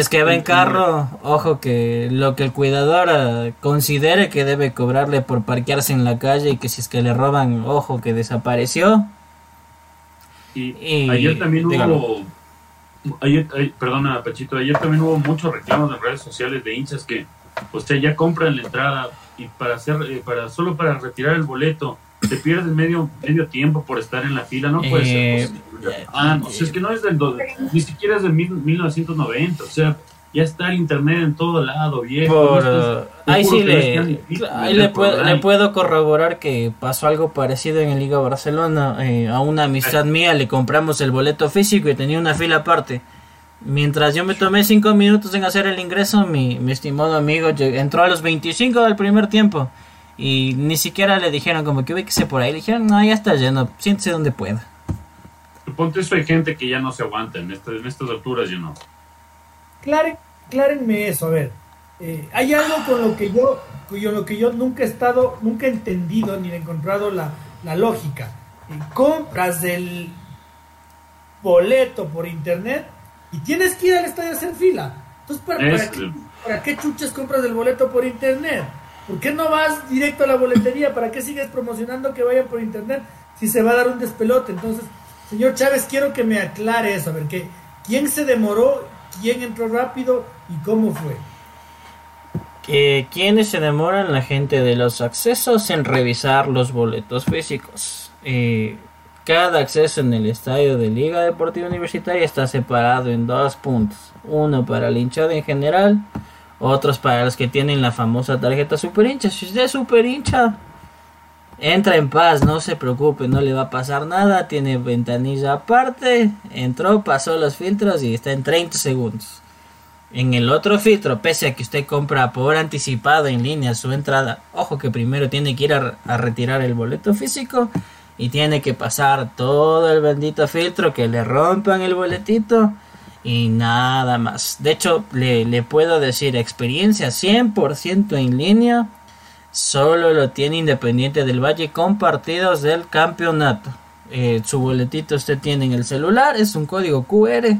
es que va en carro, ojo que lo que el cuidador eh, considere que debe cobrarle por parquearse en la calle y que si es que le roban, ojo que desapareció. Y, ayer también hubo, ayer, perdona Pachito, ayer también hubo muchos reclamos en redes sociales de hinchas que, o sea, ya compran la entrada y para hacer, eh, para solo para retirar el boleto te pierdes medio medio tiempo por estar en la fila, no puede ser eh, Ah, no, es que no es del ni siquiera es del 1990, o sea, ya está el internet en todo lado, viejo. ahí sí le, ahí le, puedo, le, puedo, corroborar que pasó algo parecido en el Liga Barcelona. Eh, a una amistad mía le compramos el boleto físico y tenía una fila aparte. Mientras yo me tomé 5 minutos en hacer el ingreso, mi, mi estimado amigo entró a los 25 del primer tiempo. Y ni siquiera le dijeron como que ubíquese por ahí. Le dijeron, no, ya está lleno, siéntese donde pueda. Ponte eso, hay gente que ya no se aguanta en, estas, en estas alturas, yo no. clárenme eso, a ver. Eh, hay algo con lo que yo, con lo que yo nunca he estado, nunca he entendido ni he encontrado la, lógica. Eh, compras el boleto por internet y tienes que ir al estadio a hacer fila. Entonces, ¿para, para, qué, ¿para qué chuches compras el boleto por internet? ¿Por qué no vas directo a la boletería? ¿Para qué sigues promocionando que vayan por internet si se va a dar un despelote? Entonces, señor Chávez, quiero que me aclare eso, a ver, que, ¿quién se demoró? ¿Quién entró rápido? ¿Y cómo fue? Que ¿Quiénes se demoran? La gente de los accesos en revisar los boletos físicos. Eh, cada acceso en el estadio de Liga Deportiva Universitaria está separado en dos puntos. Uno para el hinchado en general otros para los que tienen la famosa tarjeta super hincha. Si usted es super hincha, entra en paz, no se preocupe, no le va a pasar nada. Tiene ventanilla aparte. Entró, pasó los filtros y está en 30 segundos. En el otro filtro, pese a que usted compra por anticipado en línea su entrada, ojo que primero tiene que ir a, a retirar el boleto físico y tiene que pasar todo el bendito filtro que le rompan el boletito y nada más. De hecho, le, puedo decir experiencia 100% en línea. Solo lo tiene Independiente del Valle con partidos del campeonato. Eh, su boletito usted tiene en el celular, es un código QR.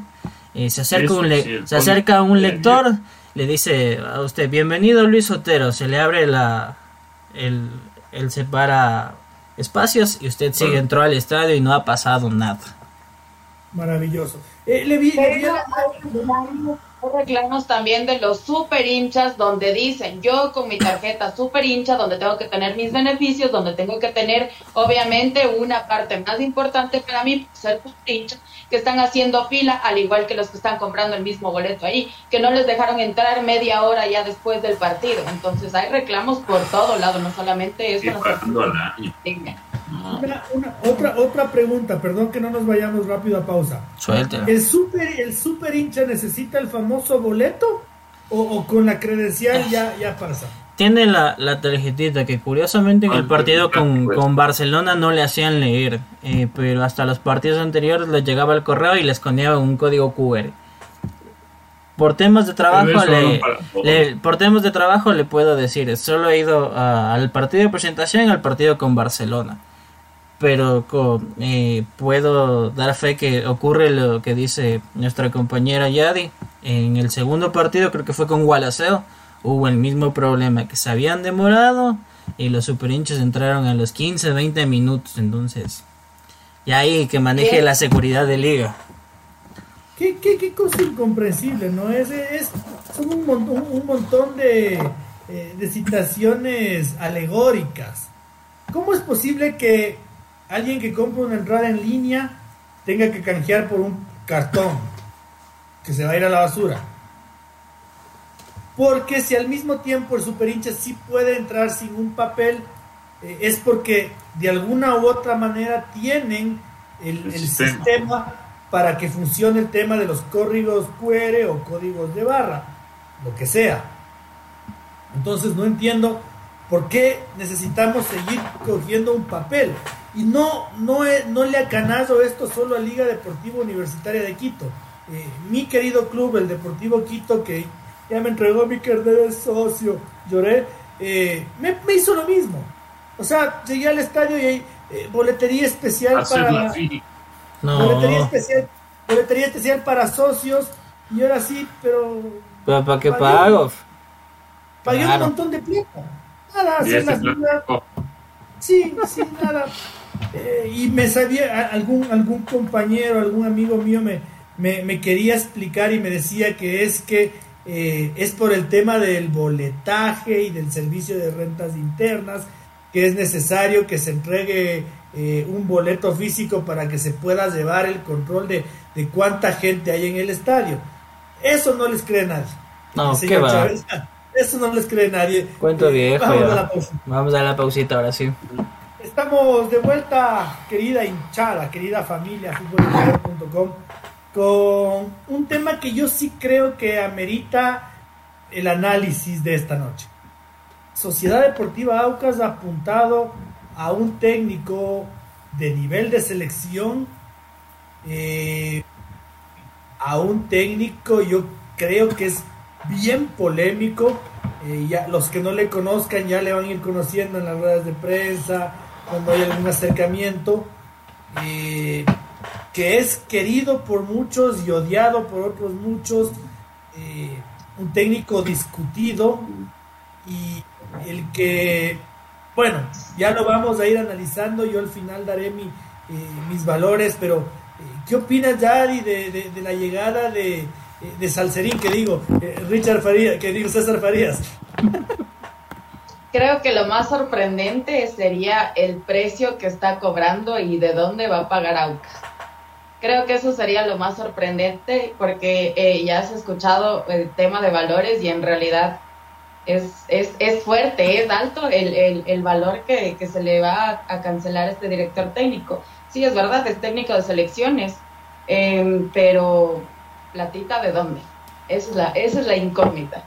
Eh, se acerca, un, se acerca un lector, le dice a usted, bienvenido Luis Otero, se le abre la, el, el separa espacios y usted sigue, entró al estadio y no ha pasado nada. Maravilloso. Eh, le vi, reclamos también de los super hinchas donde dicen yo con mi tarjeta super hincha donde tengo que tener mis beneficios donde tengo que tener obviamente una parte más importante para mí ser super hincha que están haciendo fila al igual que los que están comprando el mismo boleto ahí que no les dejaron entrar media hora ya después del partido. Entonces hay reclamos por todo lado no solamente eso otra, otra pregunta, perdón que no nos vayamos rápido a pausa. ¿El super, ¿El super hincha necesita el famoso boleto? ¿O, con la credencial ya, ya pasa? Tiene la, la tarjetita que curiosamente en el partido con, con Barcelona no le hacían leer, eh, pero hasta los partidos anteriores les llegaba el correo y les escondía un código QR. Por temas de trabajo, le, por temas de trabajo le puedo decir, solo he ido al partido de presentación y al partido con Barcelona pero eh, puedo dar fe que ocurre lo que dice nuestra compañera Yadi. En el segundo partido, creo que fue con Gualaceo, hubo el mismo problema, que se habían demorado y los super hinchas entraron a los 15, 20 minutos, entonces, y ahí que maneje la seguridad de liga. Qué, qué, qué cosa incomprensible, ¿no? Es, es son un montón, un montón de, eh, de citaciones alegóricas. ¿Cómo es posible que alguien que compra una entrada en línea tenga que canjear por un cartón que se va a ir a la basura. Porque si al mismo tiempo el super hincha sí puede entrar sin un papel, eh, es porque de alguna u otra manera tienen el, sistema. para que funcione el tema de los códigos QR o códigos de barra, lo que sea. Entonces no entiendo por qué necesitamos seguir cogiendo un papel. Y no, no, no le ha ganado esto solo a Liga Deportiva Universitaria de Quito. eh, mi querido club, el Deportivo Quito, que ya me entregó mi carnet de socio, lloré, eh, me, hizo lo mismo. O sea, llegué al estadio y hay eh, boletería especial para... Boletería especial, boletería especial para socios y ahora sí, pero... ¿Pero para qué pago? Pagué un montón de plata. Nada, hacer las Sí, sí, nada. Eh, y me sabía, algún, algún compañero, algún amigo mío me, me, quería explicar y me decía que es que eh, es por el tema del boletaje y del servicio de rentas internas, que es necesario que se entregue eh, un boleto físico para que se pueda llevar el control de, de, cuánta gente hay en el estadio. Eso no les cree nadie. No, ¿qué va? eso no les cree nadie. Cuento viejo. Vamos a, la Vamos a la pausita ahora sí. Estamos de vuelta, querida hinchada, querida familia, fútbol.com, con un tema que yo sí creo que amerita el análisis de esta noche. Sociedad Deportiva Aucas ha apuntado a un técnico de nivel de selección, eh, a un técnico yo creo que es bien polémico, eh, ya, los que no le conozcan ya le van a ir conociendo en las ruedas de prensa, cuando hay algún acercamiento, eh, que es querido por muchos y odiado por otros muchos, eh, un técnico discutido y el que, bueno, ya lo vamos a ir analizando, yo al final daré mi, eh, mis valores, pero ¿qué opinas, Yari, de, de, la llegada de, de Salcerín, que digo, Richard Farías, que digo César Farías? creo que lo más sorprendente sería el precio que está cobrando y de dónde va a pagar Aucas. Creo que eso sería lo más sorprendente porque eh, ya has escuchado el tema de valores y en realidad es, es, es fuerte, es alto el, el, el valor que, que, se le va a, cancelar a este director técnico. Sí, es verdad, es técnico de selecciones, em, pero platita de dónde? Esa es la, esa es la incógnita.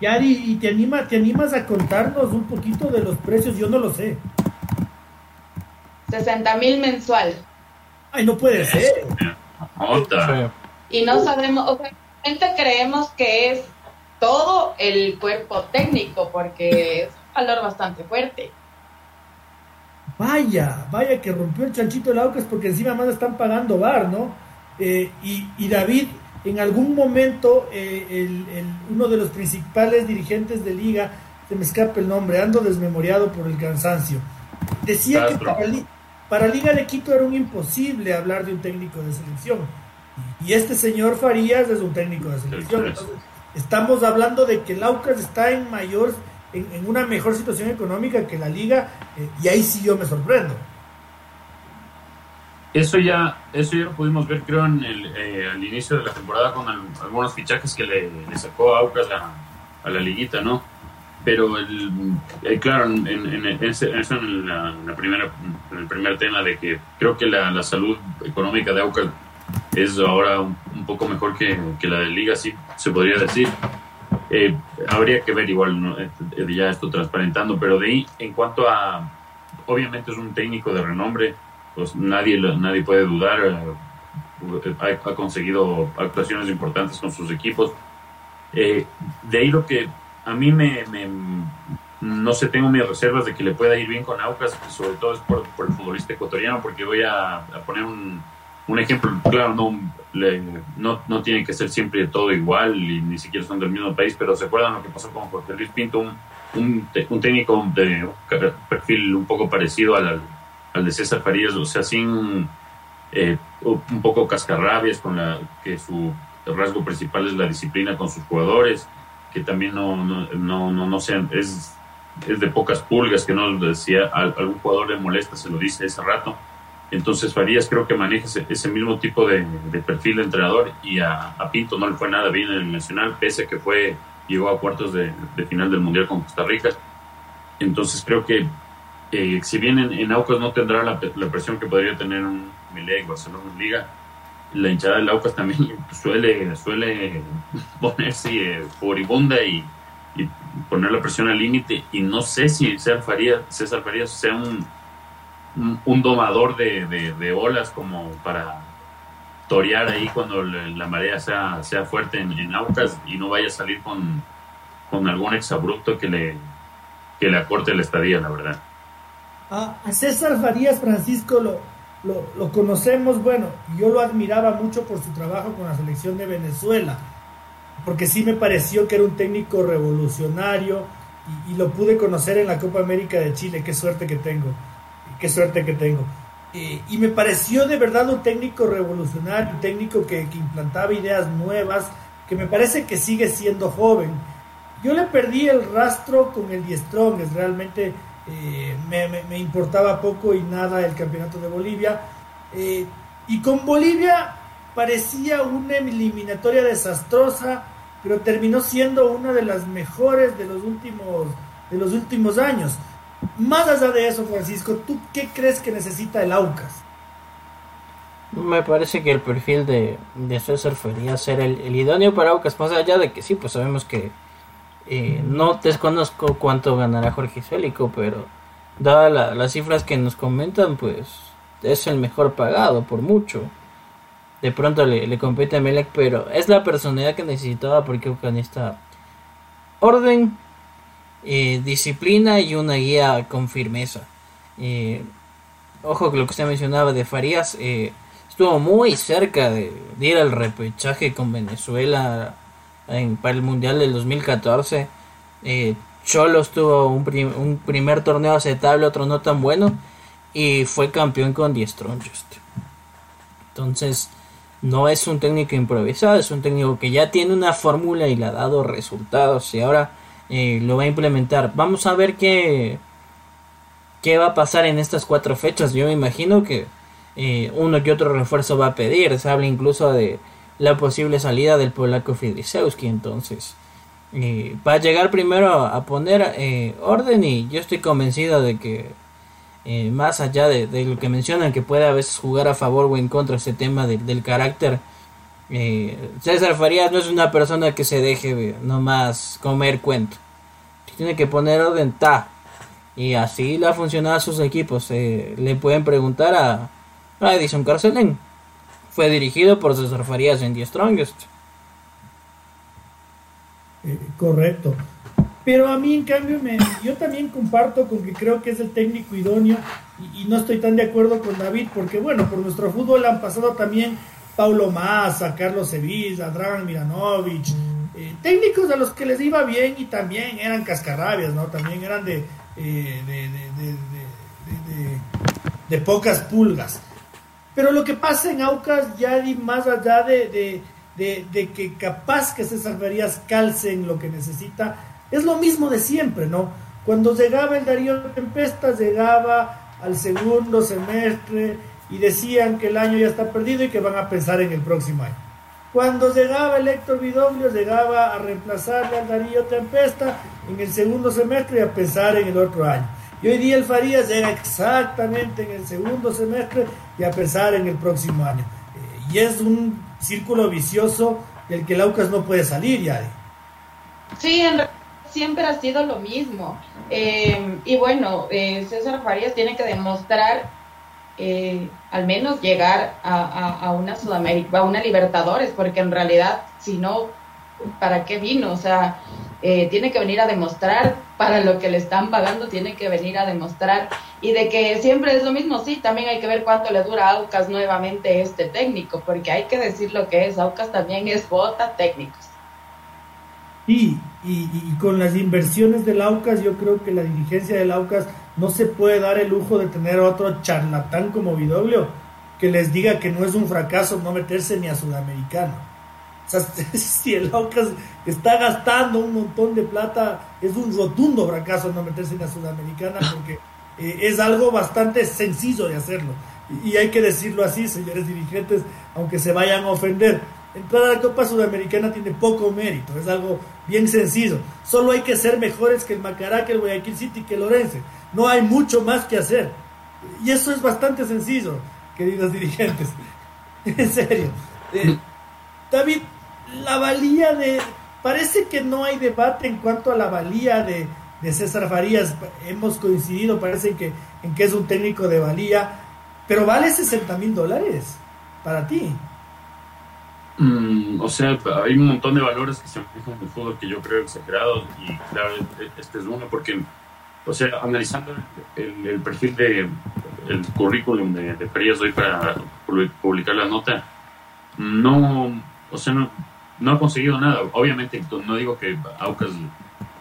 Yari, ¿y te, anima, te animas a contarnos un poquito de los precios? Yo no lo sé. 60 mil mensual. Ay, no puede ser. Y no sabemos, obviamente creemos que es todo el cuerpo técnico, porque es un valor bastante fuerte. Vaya, vaya que rompió el chanchito de Aucas porque encima más están pagando bar, ¿no? Eh, y, y David, en algún momento eh, uno de los principales dirigentes de liga, se me escapa el nombre, ando desmemoriado por el cansancio, decía que para, Liga de Quito era un imposible hablar de un técnico de selección. Y este señor Farías es un técnico de selección. estamos hablando de que el Aucas está en mayor, en, una mejor situación económica que la liga, eh, y ahí sí yo me sorprendo. Eso ya, eso ya lo pudimos ver, creo, en el, eh, al inicio de la temporada con algunos fichajes que le, sacó a Aucas a, la liguita, ¿no? Pero, el, eh, claro, en, en, eso en, la, primera, en el primer tema de que creo que la, salud económica de Aucas es ahora un, poco mejor que, que, la de Liga, sí se podría decir. Eh, habría que ver igual ya esto transparentando, pero de ahí, en cuanto a, obviamente es un técnico de renombre, pues nadie, nadie puede dudar. Eh, ha, conseguido actuaciones importantes con sus equipos. Eh, de ahí lo que a mí me, no sé, tengo mis reservas de que le pueda ir bien con Aucas, sobre todo es por, el futbolista ecuatoriano, porque voy a, poner un, un, ejemplo, claro, no, no, no tiene que ser siempre todo igual y ni siquiera son del mismo país, pero se acuerdan lo que pasó con Jorge Luis Pinto, un, un, un técnico de perfil un poco parecido al, al de César Farías, o sea, sin eh, un poco cascarrabias, con la que su rasgo principal es la disciplina con sus jugadores, que también no, no, no, no, no sean, es, de pocas pulgas, que no decía, algún jugador le molesta, se lo dice ese rato. Entonces Farías creo que maneja ese, mismo tipo de, perfil de entrenador y a, Pinto no le fue nada bien en el Nacional, pese a que fue, llegó a cuartos de final del Mundial con Costa Rica. Entonces creo que eh, si bien en, Aucas no tendrá la, presión que podría tener un Barcelona en Liga, la hinchada del Aucas también suele, suele ponerse eh, furibunda y, poner la presión al límite. Y no sé si César Farías, César Farías sea un, un, domador de, olas como para, torear ahí cuando la marea sea, sea fuerte en, en Aucas y no vaya a salir con, con algún exabrupto que le, que le acorte la estadía, la verdad. A, César Farías Francisco lo, lo, conocemos, bueno, yo lo admiraba mucho por su trabajo con la selección de Venezuela, porque sí me pareció que era un técnico revolucionario y, lo pude conocer en la Copa América de Chile, qué suerte que tengo, qué suerte que tengo. Eh, y me pareció de verdad un técnico revolucionario, un técnico que, que implantaba ideas nuevas, que me parece que sigue siendo joven yo le perdí el rastro con el es realmente eh, me, importaba poco y nada el campeonato de Bolivia. Eh, y con Bolivia parecía una eliminatoria desastrosa, pero terminó siendo una de las mejores de los últimos, de los últimos años. Más allá de eso, Francisco, ¿tú qué crees que necesita el Aucas? Me parece que el perfil de, de César Fería ser el, el idóneo para Aucas, más allá de que sí, pues sabemos que eh, no desconozco cuánto ganará Jorge Célico, pero dadas las cifras que nos comentan, pues es el mejor pagado por mucho. De pronto le, compete a Melec, pero es la personalidad que necesitaba porque necesita orden, eh, disciplina y una guía con firmeza. Eh, ojo que lo que usted mencionaba de Farías estuvo muy cerca de ir al repechaje con Venezuela para el Mundial del 2014. Eh, Cholos tuvo un, primer torneo aceptable, otro no tan bueno, y fue campeón con The Strongest. Entonces, no es un técnico improvisado, es un técnico que ya tiene una fórmula y le ha dado resultados y ahora eh, lo va a implementar. Vamos a ver qué, qué va a pasar en estas cuatro fechas. Yo me imagino que eh, uno que otro refuerzo va a pedir. Se habla incluso de la posible salida del polaco Fidrisewski. Entonces, eh, va a llegar primero a poner eh, orden y yo estoy convencido de que eh, más allá de, lo que mencionan que puede a veces jugar a favor o en contra ese tema del carácter, César Farías no es una persona que se deje nomás comer cuento. Tiene que poner orden, ta. Y así le ha funcionado a sus equipos. le pueden preguntar a, a Edison Carcelén fue dirigido por César Farías en The Strongest. Eh, correcto. Pero a mí, en cambio, me, yo también comparto con que creo que es el técnico idóneo y, no estoy tan de acuerdo con David, porque bueno, por nuestro fútbol han pasado también Paulo Massa, Carlos Sevilla, Dragan Miranovic, eh, técnicos a los que les iba bien y también eran cascarrabias, ¿no? También eran de, eh, de, de pocas pulgas. Pero lo que pasa en Aucas ya di más allá de, que capaz que César Farías calce en lo que necesita, es lo mismo de siempre, ¿no? Cuando llegaba el Darío Tempesta, llegaba al segundo semestre y decían que el año ya está perdido y que van a pensar en el próximo año. Cuando llegaba el Héctor Vidoglio, llegaba a reemplazarle al Darío Tempesta en el segundo semestre y a pensar en el otro año. Y hoy día el Farías llega exactamente en el segundo semestre y a pensar en el próximo año. Eh, y es un círculo vicioso del que el Aucas no puede salir ya. Sí, en siempre ha sido lo mismo. Eh, y bueno, eh, César Farías tiene que demostrar al menos llegar a, a, una Sudamérica, a una Libertadores, porque en realidad, si no, ¿para qué vino? O sea, eh, tiene que venir a demostrar para lo que le están pagando, tiene que venir a demostrar y de que siempre es lo mismo, sí, también hay que ver cuánto le dura a Aucas nuevamente este técnico, porque hay que decir lo que es, Aucas también es bota técnicos. Sí, y, con las inversiones del Aucas, yo creo que la dirigencia del Aucas no se puede dar el lujo de tener otro charlatán como Vidoglio que les diga que no es un fracaso no meterse ni a Sudamericano. O sea, si el Aucas está gastando un montón de plata, es un rotundo fracaso no meterse en la Sudamericana porque eh, es algo bastante sencillo de hacerlo. Y, hay que decirlo así, señores dirigentes, aunque se vayan a ofender. Entrar a la Copa Sudamericana tiene poco mérito, es algo bien sencillo. Solo hay que ser mejores que el Macará, que el Guayaquil City, que el Lorense. No hay mucho más que hacer. Y eso es bastante sencillo, queridos dirigentes. en serio. Eh, David, la valía de... Parece que no hay debate en cuanto a la valía de, César Farías. Hemos coincidido, parece que, en que es un técnico de valía, pero vale 60 mil dólares para ti. Mm, o sea, hay un montón de valores que se manejan en el fútbol que yo creo exagerados y claro, este es uno porque, o sea, analizando el, perfil de el currículum de, de Frías hoy para publicar la nota, no, o sea, no, no ha conseguido nada. Obviamente, no digo que Aucas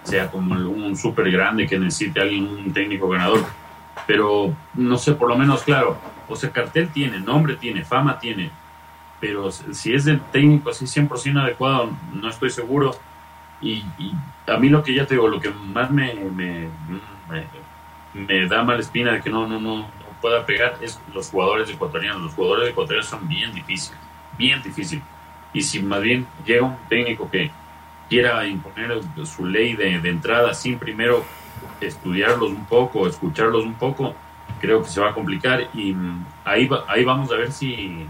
sea como un súper grande que necesite alguien, un técnico ganador, pero no sé, por lo menos, claro, o sea, cartel tiene, nombre tiene, fama tiene, pero si es del técnico así 100% adecuado, no estoy seguro. Y, a mí lo que ya te digo, lo que más me, me, me, da mala espina de que no, no, no, pueda pegar es los jugadores ecuatorianos. Los jugadores ecuatorianos son bien difíciles, bien difíciles. Y si más bien llega un técnico que quiera imponer su ley de, de entrada sin primero estudiarlos un poco, escucharlos un poco, creo que se va a complicar y ahí, ahí vamos a ver si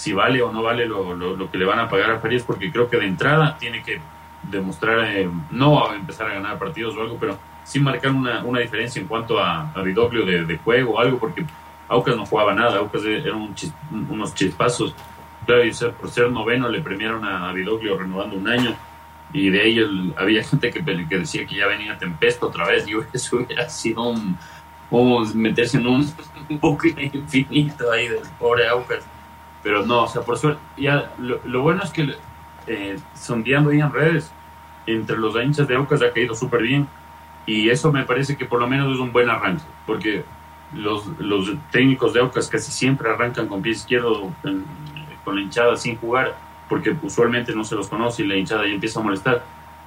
si vale o no vale lo, lo, que le van a pagar a Farías, porque creo que de entrada tiene que demostrar, eh, no empezar a ganar partidos o algo, pero sí marcar una, una diferencia en cuanto a, a de, juego o algo, porque Aucas no jugaba nada, Aucas eran unos chispazos. Claro, y por ser noveno le premiaron a, Vidoglio renovando un año, y de ahí había gente que, que, decía que ya venía Tempesto otra vez, y eso hubiera sido un, meterse en un, un bucle infinito ahí del pobre Aucas pero no, o sea, por suerte, ya lo, bueno es que eh, sondeando ahí en redes, entre los hinchas de Aucas ha caído súper bien. Y eso me parece que por lo menos es un buen arranque, porque los, los técnicos de Aucas casi siempre arrancan con pie izquierdo con la hinchada sin jugar, porque usualmente no se los conoce y la hinchada ya empieza a molestar.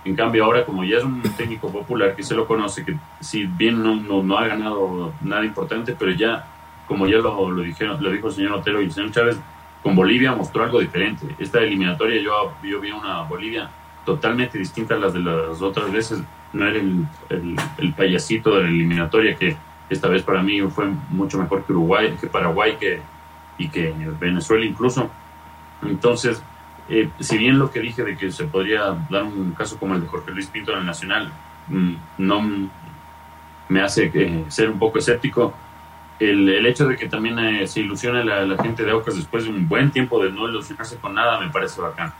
En cambio, ahora como ya es un técnico popular que se lo conoce, que si bien no, no, no ha ganado nada importante, pero ya, como ya lo, lo, dijeron, lo dijo el señor Otero y el señor Chávez, con Bolivia mostró algo diferente. Esta eliminatoria yo, yo vi una Bolivia totalmente distinta a las de las otras veces. No era el, el, payasito de la eliminatoria que esta vez para mí fue mucho mejor que Uruguay, que Paraguay que, y que Venezuela incluso. Entonces, eh, si bien lo que dije de que se podría dar un caso como el de Jorge Luis Pinto en el Nacional, mm, no me hace eh, ser un poco escéptico, el, hecho de que también eh, se ilusione la, la, gente de Aucas después de un buen tiempo de no ilusionarse con nada me parece bacán.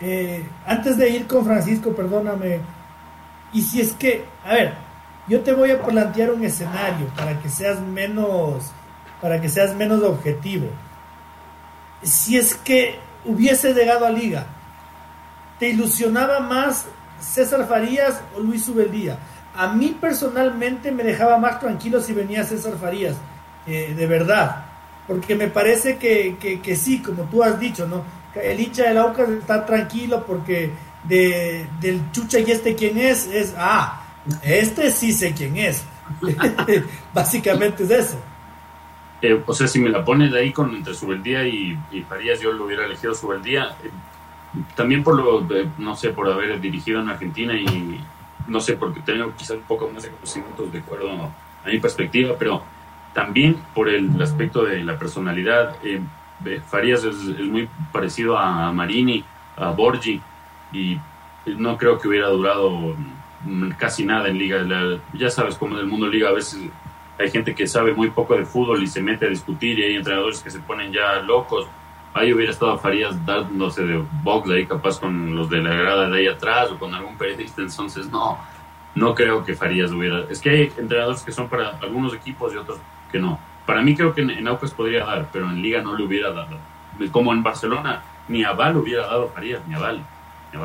Eh, antes de ir con Francisco, perdóname, y si es que, a ver, yo te voy a plantear un escenario para que seas menos, para que seas menos objetivo. Si es que hubiese llegado a liga, ¿te ilusionaba más César Farías o Luis Ubeldía? a mí personalmente me dejaba más tranquilo si venía César Farías, eh, de verdad, porque me parece que, que, sí, como tú has dicho, ¿no? El hincha del Aucas está tranquilo porque de, del chucha y este quién es, es, ah, este sí sé quién es. Básicamente es eso. Eh, o sea, si me la pones ahí con entre Subeldía y, Farías, yo lo hubiera elegido Subeldía. Eh, también por lo, no sé, por haber dirigido en Argentina y, no sé, porque tengo quizás un poco más de conocimientos de acuerdo a mi perspectiva, pero también por el aspecto de la personalidad. Eh, Farías es, muy parecido a Marini, a Borgi, y no creo que hubiera durado casi nada en liga. ya sabes cómo en el mundo liga a veces hay gente que sabe muy poco de fútbol y se mete a discutir y hay entrenadores que se ponen ya locos ahí hubiera estado Farías dándose de box ahí capaz con los de la grada de ahí atrás o con algún periodista, entonces no, no creo que Farías hubiera, es que hay entrenadores que son para algunos equipos y otros que no. Para mí creo que en, Aucas podría dar, pero en Liga no le hubiera dado. Como en Barcelona, ni a Val hubiera dado Farías, ni a Val, ni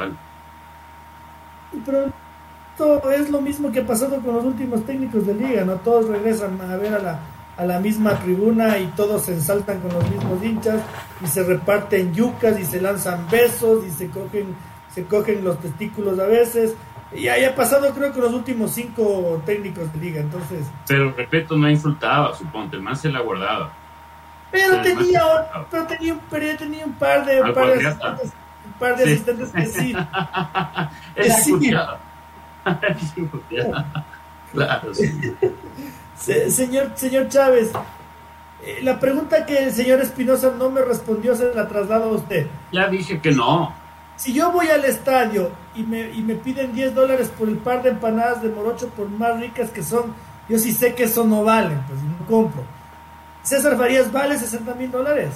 todo es lo mismo que ha pasado con los últimos técnicos de Liga, ¿no? Todos regresan a ver a la a la misma tribuna y todos se ensaltan con los mismos hinchas y se reparten yucas y se lanzan besos y se cogen, se cogen los testículos a veces. Y ahí ha pasado creo que los últimos cinco técnicos de liga, entonces... Pero respeto no insultaba, suponte, más se la guardaba. Pero tenía, pero tenía, un, pero tenía un par de, un par de asistentes, un par de asistentes que sí. que sí. Claro, sí. señor, señor Chávez, eh, la pregunta que el señor Espinosa no me respondió se la traslado a usted. Ya dije que no. Si yo voy al estadio y me, y me piden 10 dólares por el par de empanadas de morocho, por más ricas que son, yo sí sé que eso no vale, pues no compro. César Farías vale 60 mil dólares.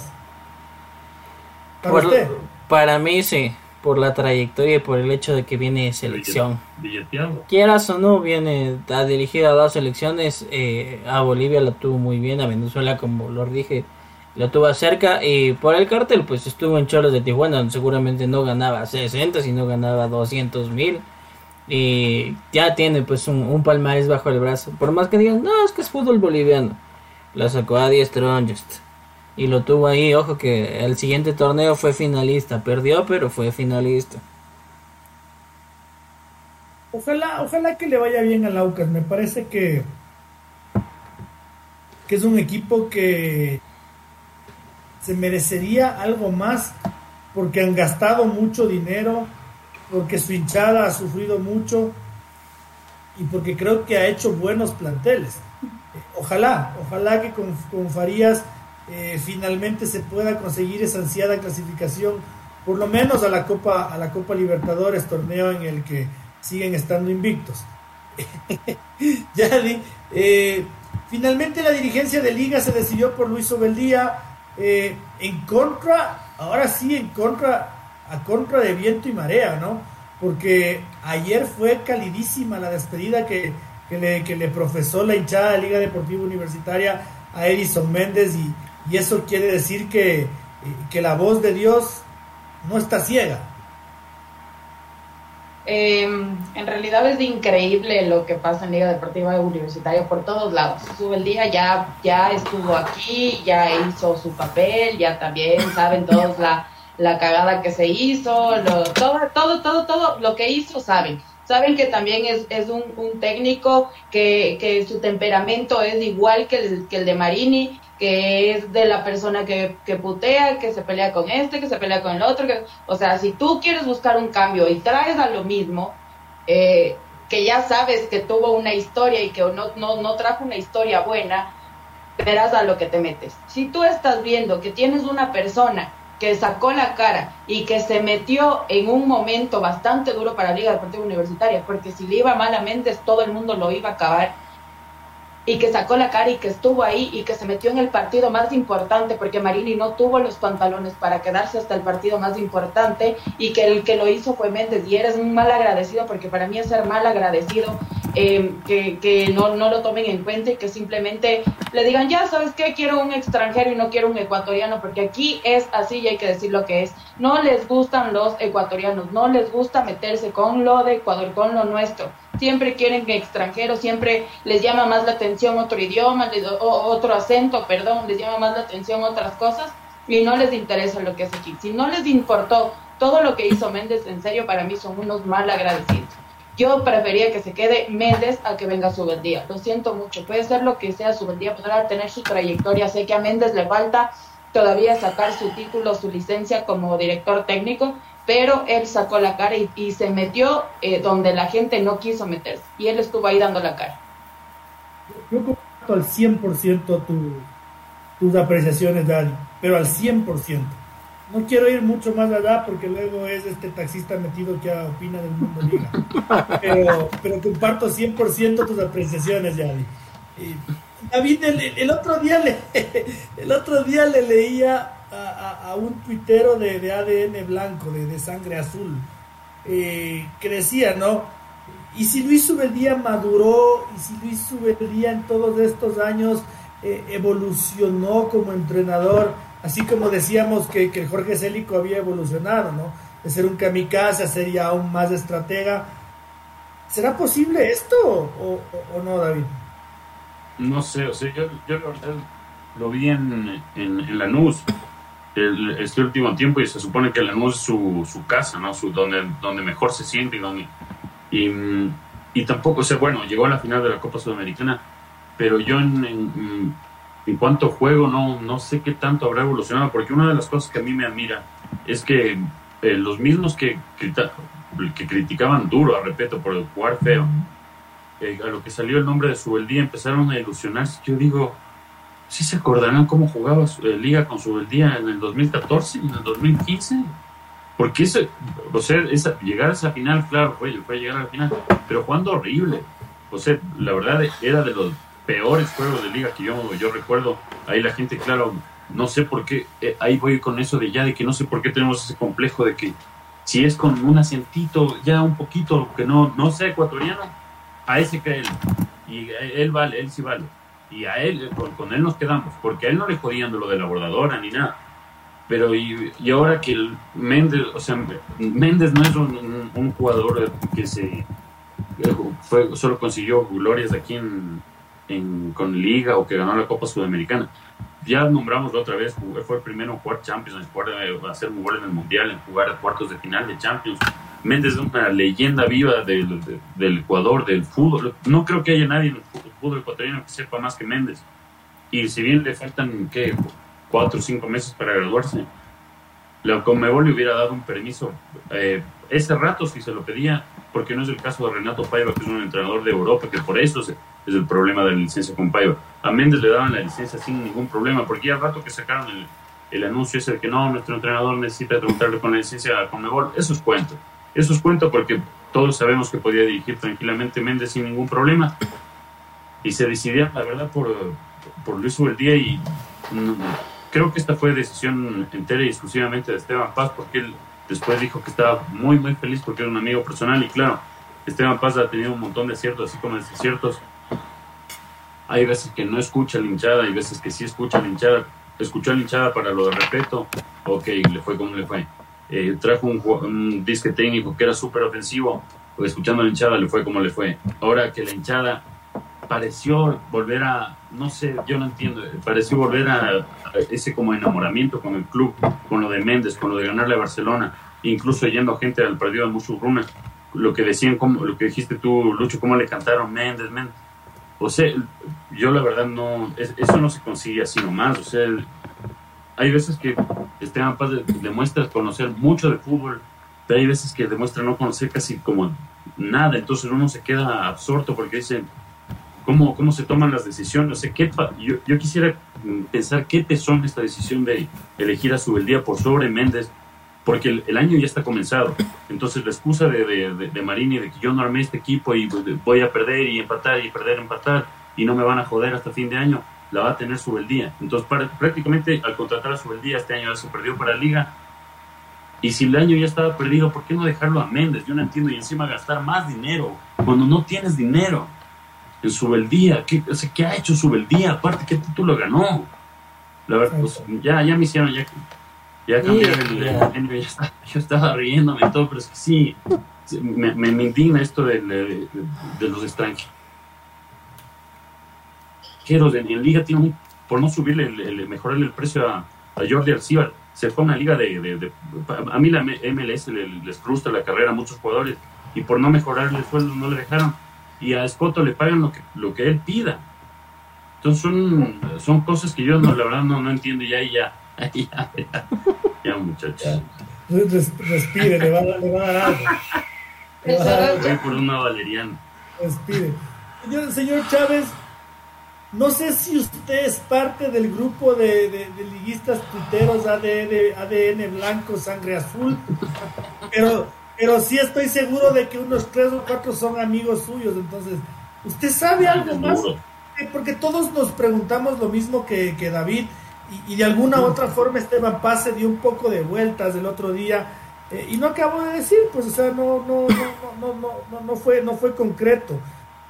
para mí sí, por la trayectoria y por el hecho de que viene de selección. Quieras o no, viene, ha dirigido a dos selecciones, eh, a Bolivia lo tuvo muy bien, a Venezuela como lo dije, lo tuvo cerca y por el cartel pues estuvo en Cholos de Tijuana, donde seguramente no ganaba 60, sino ganaba 200 mil y ya tiene pues un, un, palmarés bajo el brazo. Por más que digan, no, es que es fútbol boliviano. La sacó a 10 Strongest. Y lo tuvo ahí, ojo que el siguiente torneo fue finalista. Perdió, pero fue finalista. Ojalá, ojalá que le vaya bien al Aucas. Me parece que, que es un equipo que se merecería algo más porque han gastado mucho dinero porque su hinchada ha sufrido mucho y porque creo que ha hecho buenos planteles. Ojalá, ojalá que con, Farías eh, finalmente se pueda conseguir esa ansiada clasificación, por lo menos a la Copa, a la Copa Libertadores, torneo en el que siguen estando invictos. eh, finalmente la dirigencia de liga se decidió por Luis Obeldía eh, en contra, ahora sí en contra a contra de viento y marea, ¿no? Porque ayer fue calidísima la despedida que, le, que le, profesó la hinchada de Liga Deportiva Universitaria a Edison Méndez y, eso quiere decir que, que, la voz de Dios no está ciega. Em, en realidad es increíble lo que pasa en Liga Deportiva Universitaria por todos lados. Sube el día ya, ya estuvo aquí, ya hizo su papel, ya también saben todos la la cagada que se hizo, lo, todo, todo, todo, todo lo que hizo, saben. Saben que también es, es un, un técnico que, que, su temperamento es igual que el, que el de Marini, que es de la persona que, que, putea, que se pelea con este, que se pelea con el otro. Que, o sea, si tú quieres buscar un cambio y traes a lo mismo, eh, que ya sabes que tuvo una historia y que no, no, no trajo una historia buena, verás a lo que te metes. Si tú estás viendo que tienes una persona que sacó la cara y que se metió en un momento bastante duro para la Liga Deportiva Universitaria, porque si le iba mal a Méndez, todo el mundo lo iba a acabar y que sacó la cara y que estuvo ahí y que se metió en el partido más importante porque Marini no tuvo los pantalones para quedarse hasta el partido más importante y que el que lo hizo fue Méndez y eres un mal agradecido porque para mí es ser mal agradecido eh, que, que no, no, lo tomen en cuenta y que simplemente le digan ya sabes qué quiero un extranjero y no quiero un ecuatoriano porque aquí es así y hay que decir lo que es no les gustan los ecuatorianos no les gusta meterse con lo de Ecuador con lo nuestro siempre quieren que extranjeros, siempre les llama más la atención otro idioma, otro acento, perdón, les llama más la atención otras cosas y no les interesa lo que es aquí. Si no les importó todo lo que hizo Méndez, en serio, para mí son unos mal agradecidos. Yo prefería que se quede Méndez a que venga su día. Lo siento mucho. Puede ser lo que sea su día, podrá tener su trayectoria. Sé que a Méndez le falta todavía sacar su título, su licencia como director técnico, pero él sacó la cara y, se metió eh, donde la gente no quiso meterse y él estuvo ahí dando la cara. Yo comparto al 100% tus apreciaciones, Dani, pero al 100%. No quiero ir mucho más allá porque luego es este taxista metido que opina del mundo liga. Pero, pero comparto 100% tus apreciaciones, Dani. David, el, otro día le, el otro día le leía a, un tuitero de, ADN blanco, de, sangre azul, eh, que decía, ¿no? Y si Luis Subeldía maduró, y si Luis Subeldía en todos estos años eh, evolucionó como entrenador, así como decíamos que, que Jorge Célico había evolucionado, ¿no? De ser un kamikaze a ser ya aún más estratega. ¿Será posible esto o, no, David? No sé, o sea, yo, yo lo vi en, en, Lanús este último tiempo y se supone que Lanús es su, su casa, ¿no? Su, donde, donde mejor se siente y donde... Y, y tampoco, o sea, bueno, llegó a la final de la Copa Sudamericana, pero yo en, cuanto a juego no, no sé qué tanto habrá evolucionado, porque una de las cosas que a mí me admira es que eh, los mismos que, que criticaban duro a Repeto por jugar feo, eh, a lo que salió el nombre de su día empezaron a ilusionarse. Yo digo, ¿Sí se acordarán cómo jugaba eh, Liga con su día en el 2014 y en el 2015? Porque ese, o llegar a esa final, claro, fue, llegar a la final, pero jugando horrible. O la verdad era de los peores juegos de liga que yo, yo recuerdo. Ahí la gente, claro, no sé por qué, eh, ahí voy con eso de ya, de que no sé por qué tenemos ese complejo de que si es con un acentito, ya un poquito, que no, no sea ecuatoriano, a ese que él. Y él vale, él sí vale. Y a él, con, él nos quedamos, porque a él no le jodían de lo de la bordadora ni nada. Pero y, ahora que el Méndez, o sea, Méndez no es un, jugador que se eh, fue, solo consiguió glorias aquí en, en, con Liga o que ganó la Copa Sudamericana ya nombramos la otra vez, fue el primero en jugar Champions, en jugar, eh, hacer un gol en el Mundial, en jugar cuartos de final de Champions. Méndez es una leyenda viva del, del, Ecuador, del fútbol. No creo que haya nadie en el fútbol ecuatoriano que sepa más que Méndez. Y si bien le faltan, ¿qué? Cuatro o cinco meses para graduarse, la Conmebol le hubiera dado un permiso eh, ese rato si se lo pedía, porque no es el caso de Renato Paiva, que es un entrenador de Europa, que por eso se, es el problema de la licencia con Paiva. A Méndez le daban la licencia sin ningún problema, porque ya rato que sacaron el, el anuncio ese de que no, nuestro entrenador necesita preguntarle con la licencia a Conmebol, eso es cuento. Eso es cuento porque todos sabemos que podía dirigir tranquilamente Méndez sin ningún problema. Y se decidía, la verdad, por, por Luis Ubeldía y creo que esta fue decisión entera y exclusivamente de Esteban Paz, porque él después dijo que estaba muy, muy feliz porque era un amigo personal y claro, Esteban Paz ha tenido un montón de aciertos, así como desaciertos hay veces que no escucha la hinchada, hay veces que sí escucha la hinchada. Escuchó la hinchada para lo de respeto, ok, le fue como le fue. Eh, trajo un, disque técnico que era súper ofensivo, escuchando a la hinchada le fue como le fue. Ahora que la hinchada pareció volver a, no sé, yo no entiendo, pareció volver a, ese como enamoramiento con el club, con lo de Méndez, con lo de ganarle a Barcelona, incluso yendo gente al partido de Musurruna, lo que decían, como, lo que dijiste tú, Lucho, cómo le cantaron Méndez, Méndez o sea, yo la verdad no, eso no se consigue así nomás, o sea, hay veces que Esteban Paz demuestra conocer mucho de fútbol, pero hay veces que demuestra no conocer casi como nada, entonces uno se queda absorto porque dice, ¿cómo, cómo se toman las decisiones? O sea, ¿qué, yo, yo quisiera pensar qué pesó en esta decisión de elegir a Subeldía por sobre Méndez, porque el, año ya está comenzado. Entonces la excusa de, de, de, Marini de que yo no armé este equipo y voy a perder y empatar y perder, empatar y no me van a joder hasta fin de año, la va a tener Subeldía. Entonces prácticamente al contratar a Subeldía este año ya se perdió para la liga. Y si el año ya estaba perdido, ¿por qué no dejarlo a Méndez? Yo no entiendo. Y encima gastar más dinero cuando no tienes dinero en Subeldía. ¿Qué, o ¿qué ha hecho Subeldía? Aparte, ¿qué título ganó? La verdad, pues ya, ya me hicieron, ya ya cambié el, yo estaba riéndome y todo, pero es que sí, me, me, indigna esto de, de, los extranjeros. En, en Liga tiene por no subirle, el, mejorarle el precio a, a Jordi Arcíbar, se fue a una liga de, A mí la MLS les frustra la carrera a muchos jugadores y por no mejorarle el sueldo no le dejaron. Y a Escoto le pagan lo que, lo que él pida. Entonces son, son cosas que yo no, la verdad no, no entiendo ya y ya ya, ya, muchachos. respire, le va, a dar algo. Voy por una valeriana. Respire. Señor, Chávez, no sé si usted es parte del grupo de, de, liguistas tuiteros ADN, ADN blanco, sangre azul, pero, pero sí estoy seguro de que unos tres o cuatro son amigos suyos. Entonces, ¿usted sabe algo más? Porque todos nos preguntamos lo mismo que, que David y, de alguna u otra forma Esteban Paz se dio un poco de vueltas el otro día eh, y no acabo de decir, pues o sea, no, no, no, no, no, no, fue, no fue concreto.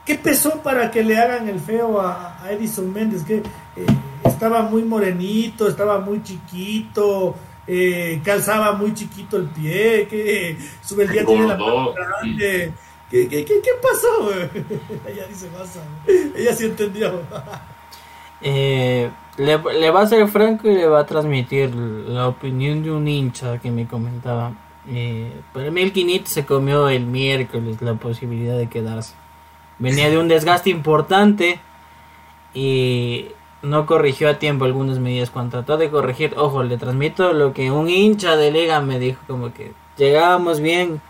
¿Qué pesó para que le hagan el feo a, Edison Méndez? Que eh, estaba muy morenito, estaba muy chiquito, eh, calzaba muy chiquito el pie, que su día tiene la mano grande. ¿Qué, qué, qué, qué pasó? Ella dice, pasa. Ella sí entendió. eh, le, va a ser franco y le va a transmitir la opinión de un hincha que me comentaba. Eh, para mí el se comió el miércoles la posibilidad de quedarse. Venía de un desgaste importante y no corrigió a tiempo algunas medidas. Cuando trató de corregir, ojo, le transmito lo que un hincha de liga me dijo, como que llegábamos bien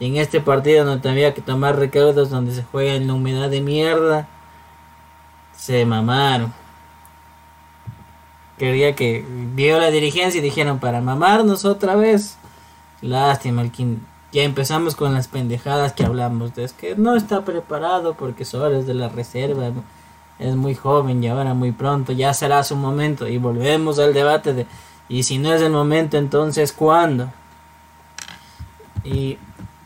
en este partido no había que tomar recaudos donde se juega en la humedad de mierda. Se mamaron quería que vio la dirigencia y dijeron para mamarnos otra vez. Lástima, el ya empezamos con las pendejadas que hablamos de es que no está preparado porque solo es de la reserva. es muy joven y ahora muy pronto, ya será su momento. Y volvemos al debate de, y si no es el momento, entonces ¿cuándo? Y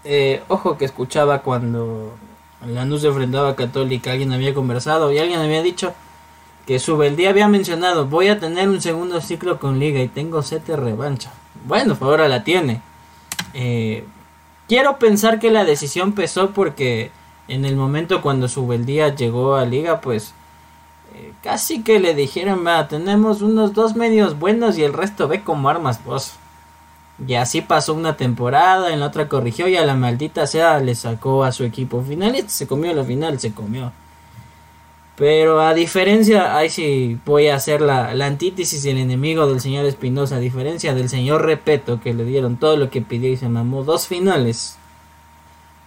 eh, ojo que escuchaba cuando la se enfrentaba a Católica, alguien había conversado y alguien había dicho que día había mencionado, voy a tener un segundo ciclo con Liga y tengo sete revancha. Bueno, pues ahora la tiene. Eh, quiero pensar que la decisión pesó porque en el momento cuando Subeldía llegó a Liga, pues eh, casi que le dijeron, va, tenemos unos dos medios buenos y el resto ve como armas vos. Y así pasó una temporada, en la otra corrigió y a la maldita sea le sacó a su equipo final. Este se comió la final, se comió. Pero a diferencia, ahí sí voy a hacer la, la antítesis el enemigo del señor Espinosa. A diferencia del señor Repeto, que le dieron todo lo que pidió y se mamó dos finales.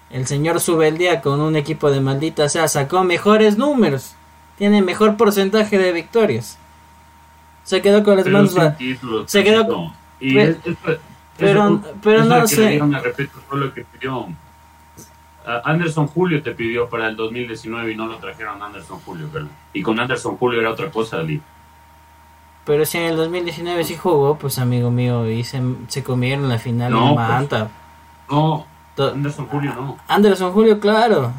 El señor Subeldía con un equipo de maldita sea sacó mejores números. Tiene mejor porcentaje de victorias. Se quedó con las manos. Se quedó con. pero, pero, no sé. Anderson Julio te pidió para el 2019 y no lo trajeron Anderson Julio, ¿verdad? Y con Anderson Julio era otra cosa, Ali. Pero si en el 2019 sí jugó, pues amigo mío, y se, se comieron la final no, en Manta. Pues, no, Anderson Julio no. Anderson Julio, claro.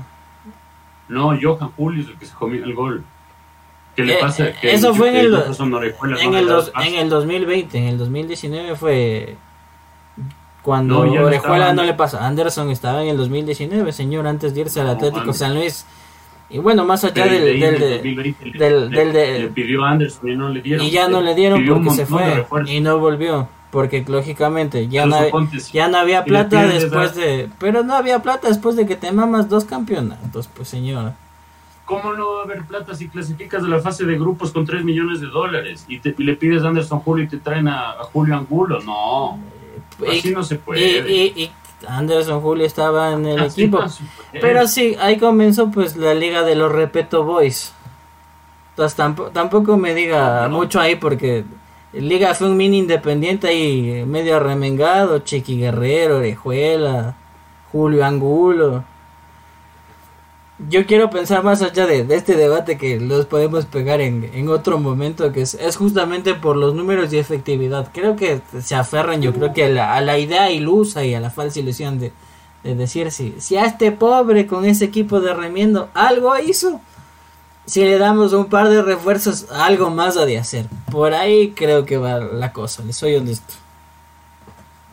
No, Johan Julio es el que se comió el gol. ¿Qué le eh, pasa? Que eso fue en el, en, el en el 2020, en el 2019 fue cuando Orejuela no le pasa. Anderson estaba en el 2019, señor, antes de irse al Atlético San Luis. Y bueno, más allá del, del, del, del, le, pidió a Anderson y no le dieron. Y ya no le dieron porque se fue y no volvió. Porque lógicamente ya, no, ya no había plata después de... Pero no había plata después de que te mamas dos campeonatos, pues señor. ¿Cómo no va a haber plata si clasificas de la fase de grupos con 3 millones de dólares y, te, le pides a Anderson Julio y te traen a, Julio Angulo? No, así no se puede. Y, Anderson Julio estaba en el equipo. pero sí, ahí comenzó pues la liga de los Repeto Boys. Entonces tampoco, tampoco me diga mucho ahí porque Liga fue un mini independiente ahí medio remengado, Chiqui Guerrero, Orejuela, Julio Angulo yo quiero pensar más allá de, este debate que los podemos pegar en, otro momento, que es, justamente por los números y efectividad. Creo que se aferran, yo creo que a la, idea ilusa y a la falsa ilusión de, decir si, si a este pobre con ese equipo de remiendo algo hizo, si le damos un par de refuerzos, algo más ha de hacer. Por ahí creo que va la cosa, le soy honesto.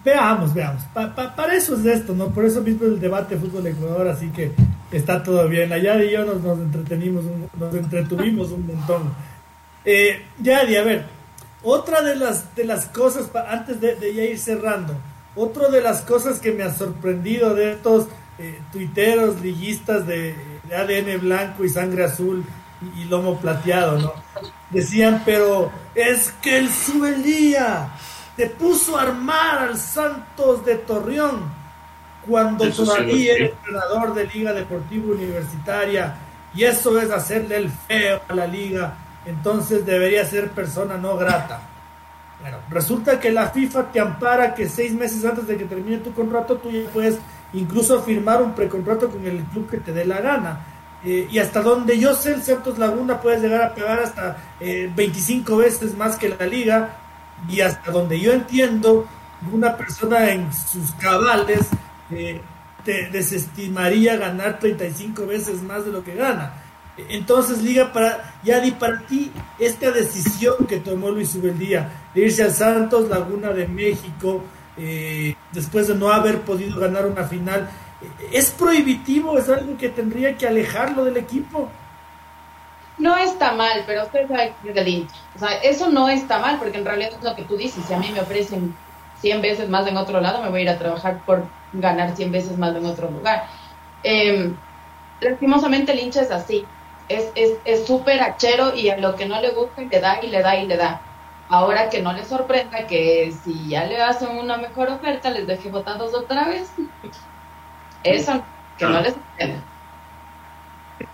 Veamos, veamos. para eso es esto, ¿no? Por eso mismo el debate fútbol Ecuador, así que está todo bien. Allá y yo nos, entretenimos, nos entretuvimos un montón. Eh, Yadi, a ver, otra de las, de las cosas, antes de, ya ir cerrando, otra de las cosas que me ha sorprendido de estos eh, tuiteros liguistas de, ADN blanco y sangre azul y, lomo plateado, ¿no? Decían, pero es que el sube el día te puso a armar al Santos de Torreón cuando todavía era entrenador de Liga Deportiva Universitaria y eso es hacerle el feo a la liga, entonces debería ser persona no grata. Bueno, resulta que la FIFA te ampara que seis meses antes de que termine tu contrato tú ya puedes incluso firmar un precontrato con el club que te dé la gana. Eh, y hasta donde yo sé, el Santos Laguna puedes llegar a pegar hasta 25 eh, veces más que la liga y hasta donde yo entiendo, una persona en sus cabales eh, te desestimaría ganar 35 veces más de lo que gana. Entonces, Liga, para Yadi, para ti, esta decisión que tomó Luis Ubeldía de irse al Santos Laguna de México, eh, después de no haber podido ganar una final, ¿es prohibitivo? ¿Es algo que tendría que alejarlo del equipo? no está mal, pero usted sabe que es del O sea, eso no está mal, porque en realidad es lo que tú dices. Si a mí me ofrecen 100 veces más en otro lado, me voy a ir a trabajar por ganar 100 veces más en otro lugar. Eh, lastimosamente el hincha es así. Es súper es, hachero y a lo que no le gusta le da y le da y le da. Ahora que no le sorprenda que si ya le hacen una mejor oferta, les deje votados otra vez. Eso, que no les sorprenda.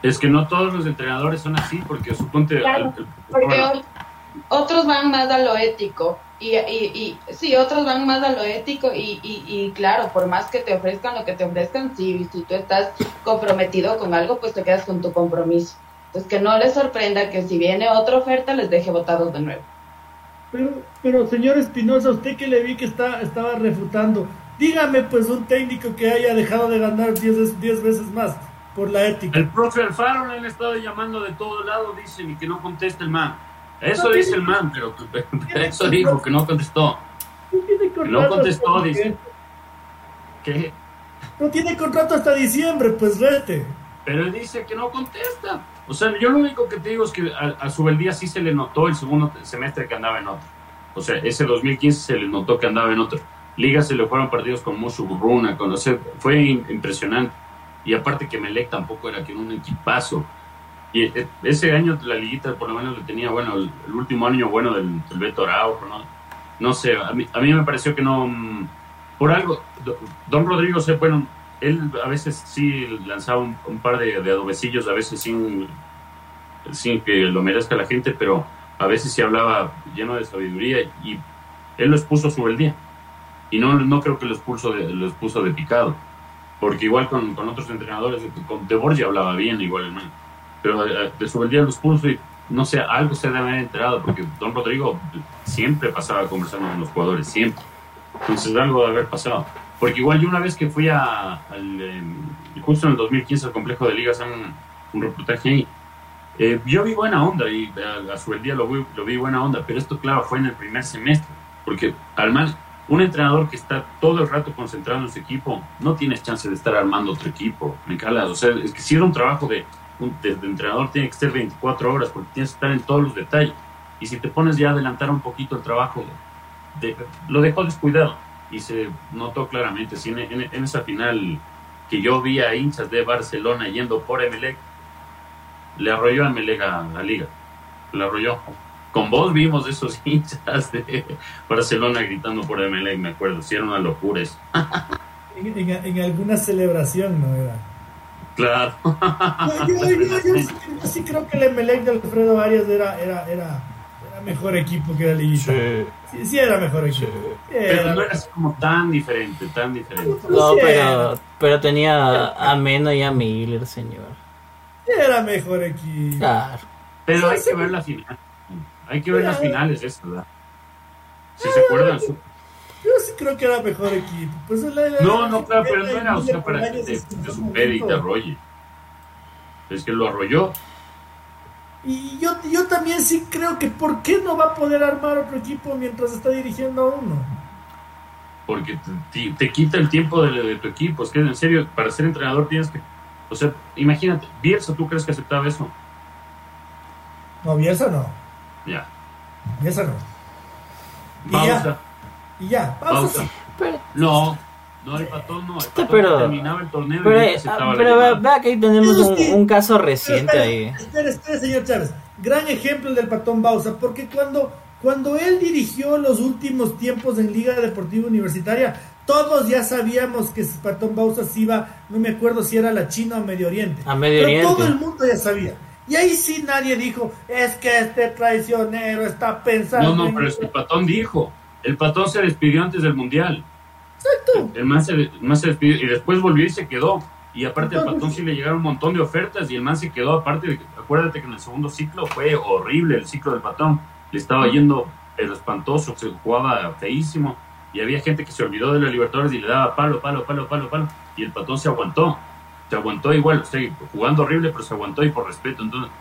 Es que no todos los entrenadores son así, porque suponte... porque otros van más a lo ético. Y, y, y, sí, otros van más a lo ético y, y, claro, por más que te ofrezcan lo que te ofrezcan, si, si tú estás comprometido con algo, pues te quedas con tu compromiso. Entonces, que no les sorprenda que si viene otra oferta les deje votados de nuevo. Pero, pero señor Espinosa, usted que le vi que está, estaba refutando, dígame pues un técnico que haya dejado de ganar 10 veces más por la ética. El profe Alfaro le han estado llamando de todo lado, dicen, y que no conteste el man. Eso dice el man, pero, eso dijo, que no contestó. No contestó, dice. ¿Qué? No tiene contrato hasta diciembre, pues vete. Pero él dice que no contesta. O sea, yo lo único que te digo es que a, a Subeldía sí se le notó el segundo semestre que andaba en otro. O sea, ese 2015 se le notó que andaba en otro. Liga se le fueron partidos con mucho burruna, con, o fue impresionante. Y aparte que Melec tampoco era que un equipazo. Y e, ese año la liguita por lo menos le tenía, bueno, el, último año bueno del, Beto Araujo, ¿no? No sé, a mí, a mí me pareció que no... Mm, por algo, Don Rodrigo, sé, bueno, él a veces sí lanzaba un, par de, de, adobecillos, a veces sin, sin que lo merezca la gente, pero a veces sí hablaba lleno de sabiduría y él lo expuso sobre el día. Y no, no creo que lo expuso de, lo expuso de picado, porque igual con, con otros entrenadores, con De Borgia hablaba bien igual, pero eh, de sobre el día lo expuso y no sé, algo se debe haber enterado, porque Don Rodrigo siempre pasaba conversando con los jugadores, siempre. Entonces algo debe haber pasado. Porque igual yo una vez que fui a, al, em, justo en el 2015 al complejo de ligas, un, un reportaje ahí, eh, yo vi buena onda y a, su el día lo vi, lo vi buena onda, pero esto claro fue en el primer semestre, porque al más un entrenador que está todo el rato concentrado en su equipo, no tienes chance de estar armando otro equipo, me calas, o sea, es que si era un trabajo de, un, de, entrenador tiene que ser 24 horas porque tienes que estar en todos los detalles, y si te pones ya a adelantar un poquito el trabajo, lo dejó descuidado y se notó claramente. en, esa final que yo vi a hinchas de Barcelona yendo por Emelec, le arrolló a Emelec a la liga. Le arrolló. Con vos vimos esos hinchas de Barcelona gritando por Emelec, me acuerdo. Si era una locura en, alguna celebración, ¿no era? Claro. Yo, sí, creo que el Emelec de Alfredo Arias era, era, era mejor equipo que la Liguita. Sí. sí, era mejor equipo. pero no era así como tan diferente, tan diferente. No, pero, pero tenía a Meno y a Miller, señor. Era mejor equipo. Claro. Pero hay que ver la final. Hay que ver las finales, eso, ¿verdad? Si se acuerdan. Yo sí creo que era mejor equipo. Pues no, no, claro, pero no era, o sea, para que te, te supere y te arrolle. Es que lo arrolló y yo, yo también sí creo que ¿por qué no va a poder armar otro equipo mientras está dirigiendo a uno? Porque te, quita el tiempo de, tu equipo. Es que en serio, para ser entrenador tienes que... O sea, imagínate, Bielsa, ¿tú crees que aceptaba eso? No, Bielsa no. Ya. Bielsa no. Y ya. Pausa. No, no, el patón no. El pero, terminaba el torneo pero, y ah, pero vea que ahí tenemos un, caso reciente ahí. Espera, espera, señor Chávez. Gran ejemplo del patón Bausa, porque cuando, cuando él dirigió los últimos tiempos en Liga Deportiva Universitaria, todos ya sabíamos que Patón Bausa se iba, no me acuerdo si era a la China o Medio Oriente. A Medio pero Todo el mundo ya sabía. Y ahí sí nadie dijo, es que este traicionero está pensando. No, no, pero es que el patón dijo. El patón se despidió antes del mundial. Exacto. El man se, despidió y después volvió y se quedó. Y aparte al Patón sí le llegaron un montón de ofertas y el man se quedó. Aparte, acuérdate que en el segundo ciclo fue horrible el ciclo del Patón. Le estaba yendo el espantoso, se jugaba feísimo. Y había gente que se olvidó de la Libertadores y le daba palo, palo, palo, palo, palo. Y el Patón se aguantó. Se aguantó igual, o jugando horrible, pero se aguantó y por respeto. Entonces,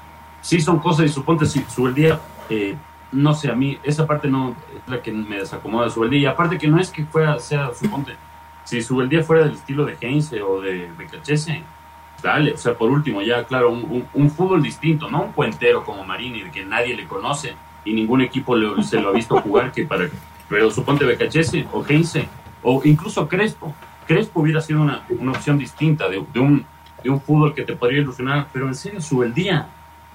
sí son cosas y suponte si su el día eh, no sé, a mí esa parte no es la que me desacomoda de Subeldía. Y aparte que no es que fuera, sea, suponte, si Subeldía fuera del estilo de Heinze o de Becachese, dale, o sea, por último, ya, claro, un, fútbol distinto, no un puentero como Marini, de que nadie le conoce y ningún equipo se lo ha visto jugar, que para, pero suponte Becachese o Heinze, o incluso Crespo. Crespo hubiera sido una, una opción distinta de, de, un, de un fútbol que te podría ilusionar, pero en serio, Subeldía,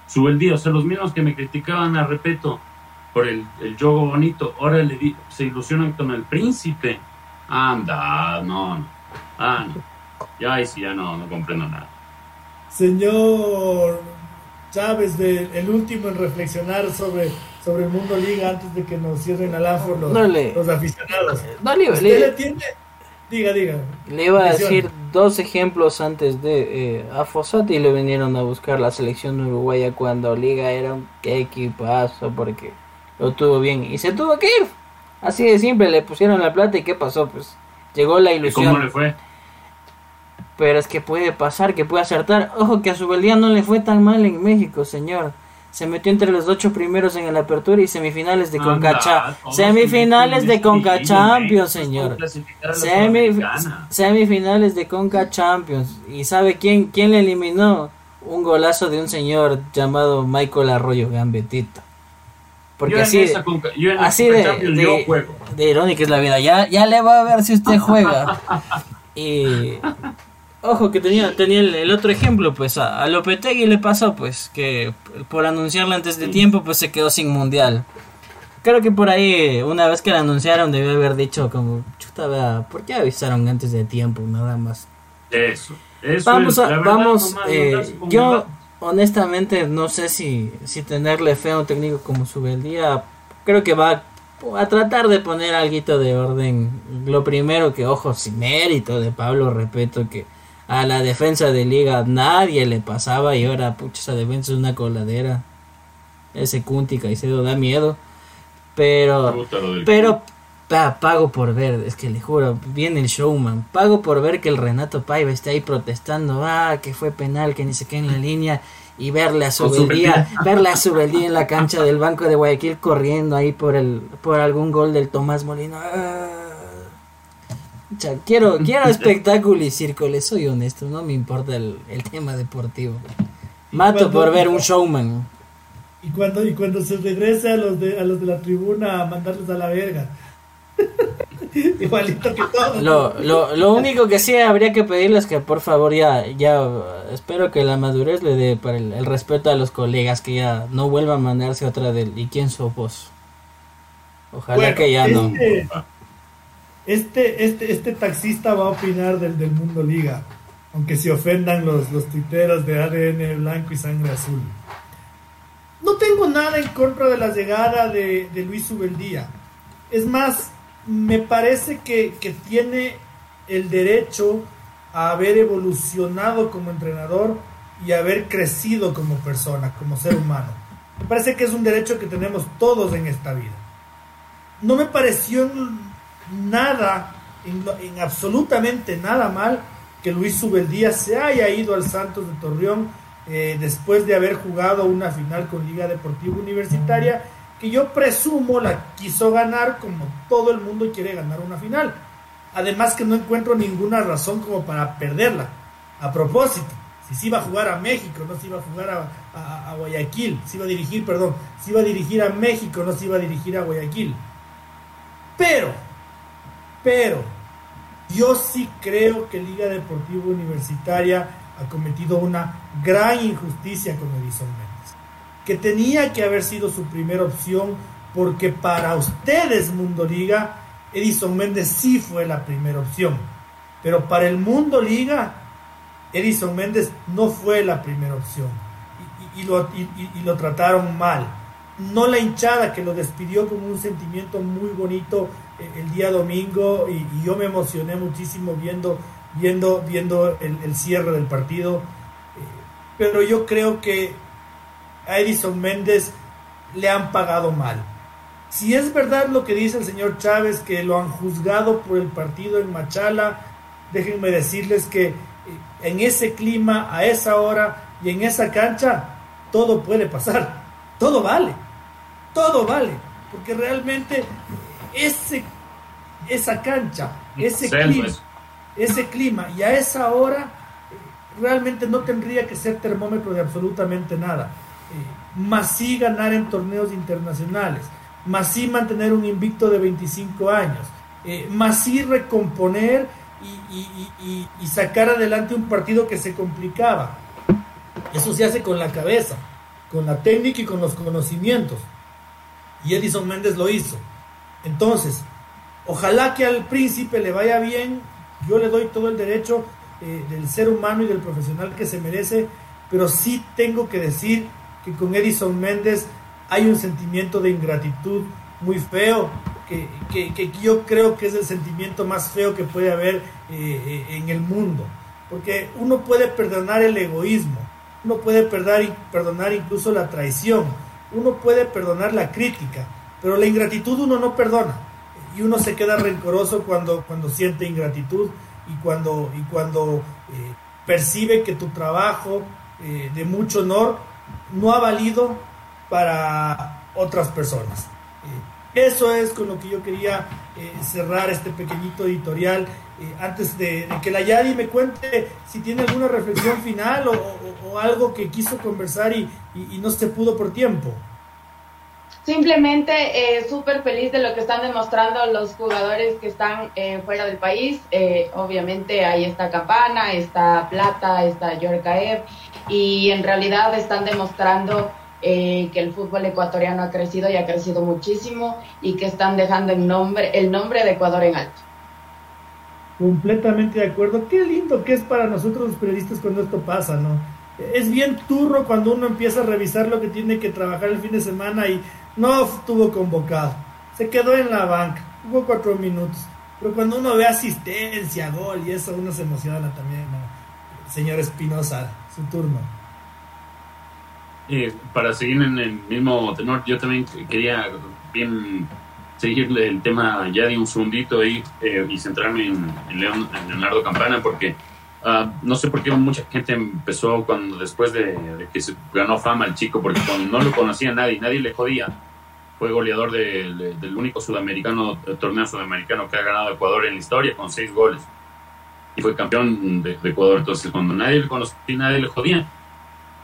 Subeldía, o sea, los mismos que me criticaban a Repeto, por el, el yogo bonito, ahora le se ilusionan con el príncipe. Anda, no, no. Ah, no. Ya ahí sí, ya no, no comprendo nada. Señor Chávez, de, el último en reflexionar sobre, sobre el mundo liga antes de que nos cierren al AFO los, los aficionados. No, le, ¿Usted le, tiene, Diga, diga. Le iba a decir dos ejemplos antes de eh, a Fossati le vinieron a buscar la selección uruguaya cuando Liga era un equipazo porque lo tuvo bien y se tuvo que ir. Así de simple, le pusieron la plata y ¿qué pasó? Pues llegó la ilusión. ¿Cómo le fue? Pero es que puede pasar, que puede acertar. Ojo que a su día no le fue tan mal en México, señor. Se metió entre los ocho primeros en la apertura y semifinales de Conca Semifinales de Conca Champions, señor. semifinales de Conca Champions. ¿Y sabe quién, quién le eliminó? Un golazo de un señor llamado Michael Arroyo Gambetito. Porque así, así de, de, irónica es la vida. Ya, ya le va a ver si usted juega. y Ojo que tenía, tenía el, otro ejemplo, pues a, a, Lopetegui le pasó, pues, que por anunciarlo antes de tiempo, pues se quedó sin mundial. Creo que por ahí, una vez que lo anunciaron, debió haber dicho como, chuta, vea, ¿por qué avisaron antes de tiempo? Nada más. Eso, eso Vamos, a, vamos, eh, yo honestamente no sé si, si tenerle fe a un técnico como Subeldía, creo que va a tratar de poner algo de orden. Lo primero que, ojo, sin mérito de Pablo, respeto que a la defensa de liga nadie le pasaba y ahora pucha esa defensa es una coladera. Ese Kunti Caicedo da miedo. Pero pero pago por ver es que le juro viene el showman pago por ver que el Renato Paiva está ahí protestando ah que fue penal que ni se quede en la línea y verle a su verle a Subeldía en la cancha del Banco de Guayaquil corriendo ahí por el por algún gol del Tomás Molino ah quiero, quiero espectáculo y circo, le soy honesto, no me importa el, tema deportivo. Mato por ver un showman. Y cuando, y cuando se regrese a los de, a los de la tribuna a mandarles a la verga. Igualito que todo. Lo, lo, lo, único que sí habría que pedirles que por favor ya, ya espero que la madurez le dé para el, respeto a los colegas, que ya no vuelva a mandarse otra del ¿y quién sos vos? Ojalá que ya no. Este, este, este, este taxista va a opinar del, del Mundo Liga, aunque se ofendan los, los tuiteros de ADN blanco y sangre azul. No tengo nada en contra de la llegada de, de Luis Ubeldía. Es más, me parece que, que tiene el derecho a haber evolucionado como entrenador y haber crecido como persona, como ser humano. Me parece que es un derecho que tenemos todos en esta vida. No me pareció nada, en, absolutamente nada mal que Luis Subeldía se haya ido al Santos de Torreón eh, después de haber jugado una final con Liga Deportiva Universitaria, que yo presumo la quiso ganar como todo el mundo quiere ganar una final. Además que no encuentro ninguna razón como para perderla. A propósito, si se iba a jugar a México, no se iba a jugar a, a Guayaquil, se iba a dirigir, perdón, se iba a dirigir a México, no se iba a dirigir a Guayaquil. Pero pero yo sí creo que Liga Deportiva Universitaria ha cometido una gran injusticia con Edison que tenía que haber sido su primera opción porque para ustedes, Mundo Liga, Edison Méndez sí fue la primera opción, pero para el Mundo Liga, Edison Méndez no fue la primera opción y, lo, y lo trataron mal. No la hinchada que lo despidió con un sentimiento muy bonito el día domingo y, yo me emocioné muchísimo viendo, viendo, viendo el, cierre del partido. Eh, pero yo creo que a Edison Méndez le han pagado mal. Si es verdad lo que dice el señor Chávez, que lo han juzgado por el partido en Machala, déjenme decirles que eh, en ese clima, a esa hora y en esa cancha, todo puede pasar. Todo vale. Todo vale. Porque realmente ese, esa cancha, ese clima, ese clima, y a esa hora eh, realmente no tendría que ser termómetro de absolutamente nada. Eh, más sí ganar en torneos internacionales, más sí mantener un invicto de 25 años, eh, más sí recomponer y, sacar adelante un partido que se complicaba. Eso se hace con la cabeza, con la técnica y con los conocimientos. Y Edison Méndez lo hizo. Entonces, ojalá que al príncipe le vaya bien, yo le doy todo el derecho eh, del ser humano y del profesional que se merece, pero sí tengo que decir que con Edison Méndez hay un sentimiento de ingratitud muy feo, que, que, yo creo que es el sentimiento más feo que puede haber eh, en el mundo. Porque uno puede perdonar el egoísmo, uno puede perdonar, perdonar incluso la traición, uno puede perdonar la crítica, pero la ingratitud uno no perdona. Y uno se queda rencoroso cuando, cuando siente ingratitud y cuando, y cuando eh, percibe que tu trabajo eh, de mucho honor no ha valido para otras personas. Eh, eso es con lo que yo quería cerrar este pequeñito editorial. antes de, que la Yadi me cuente si tiene alguna reflexión final o, algo que quiso conversar y no se pudo por tiempo. Simplemente eh, súper feliz de lo que están demostrando los jugadores que están eh, fuera del país. Eh, obviamente ahí está Campana, está Plata, está Yorkaev y en realidad están demostrando que el fútbol ecuatoriano ha crecido y ha crecido muchísimo y que están dejando el nombre, el nombre de Ecuador en alto. Completamente de acuerdo. Qué lindo que es para nosotros los periodistas cuando esto pasa, ¿no? Es bien turro cuando uno empieza a revisar lo que tiene que trabajar el fin de semana y no estuvo convocado. Se quedó en la banca. Jugó cuatro minutos. Pero cuando uno ve asistencia, gol y eso, uno se emociona también. Señor Espinosa, su turno. Para seguir en el mismo tenor, yo también quería bien seguir el tema ya de un segundito ahí eh, y centrarme en, en Leonardo Campana porque Ah, no sé por qué mucha gente empezó cuando después de, que se ganó fama el chico, porque cuando no lo conocía nadie, nadie le jodía. Fue goleador del único sudamericano, torneo sudamericano que ha ganado Ecuador en la historia, con seis goles. Y fue campeón de, Ecuador. Entonces, cuando nadie le conocía, nadie le jodía,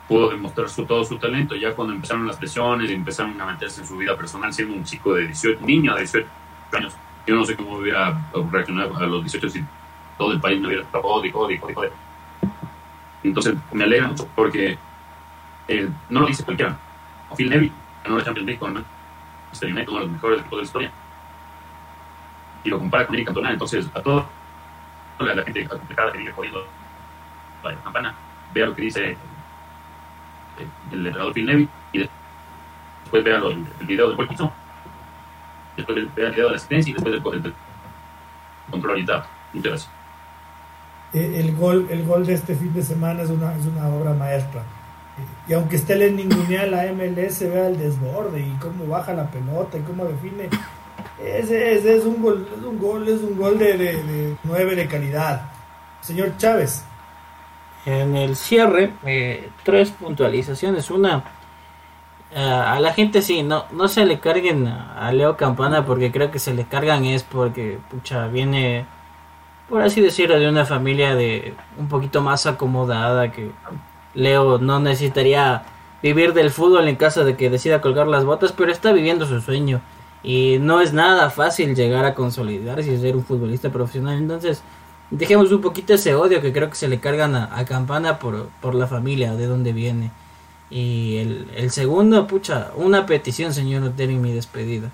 pudo demostrar su, todo su talento. Ya cuando empezaron las lesiones empezaron a meterse en su vida personal, siendo un chico de 18, niño de 18 años, yo no sé cómo hubiera reaccionado a los 18 si todo el país me hubiera estado y joder, joder. Entonces me alegra mucho porque eh, no lo dice cualquiera. Phil Neville ganó la Champions League con Manchester United, uno de los mejores equipos de la historia. Y lo compara con Eric Cantona, entonces a todo la, la gente complicada que vive jodiendo la campana, vea lo que dice eh, el entrenador Phil Neville y después vea el, el video del gol después vea el video de la asistencia y después del, del control orientado. Muchas gracias. Eh, el, gol, el gol de este fin de semana es una, es una obra maestra. Y aunque esté le ningunea la MLS, vea el desborde y cómo baja la pelota y cómo define. Ese, es un gol, es un gol, es un gol de, de, 9 de calidad. Señor Chávez. En el cierre, eh, tres puntualizaciones. Una, eh, a la gente sí, no, no se le carguen a Leo Campana porque creo que se le cargan es porque, pucha, viene por así decirlo, de una familia de un poquito más acomodada que Leo no necesitaría vivir del fútbol en caso de que decida colgar las botas, pero está viviendo su sueño y no es nada fácil llegar a consolidarse y ser un futbolista profesional. Entonces, dejemos un poquito ese odio que creo que se le cargan a, Campana por, por, la familia, de donde viene. Y el, el segundo, pucha, una petición, señor Otero, en mi despedida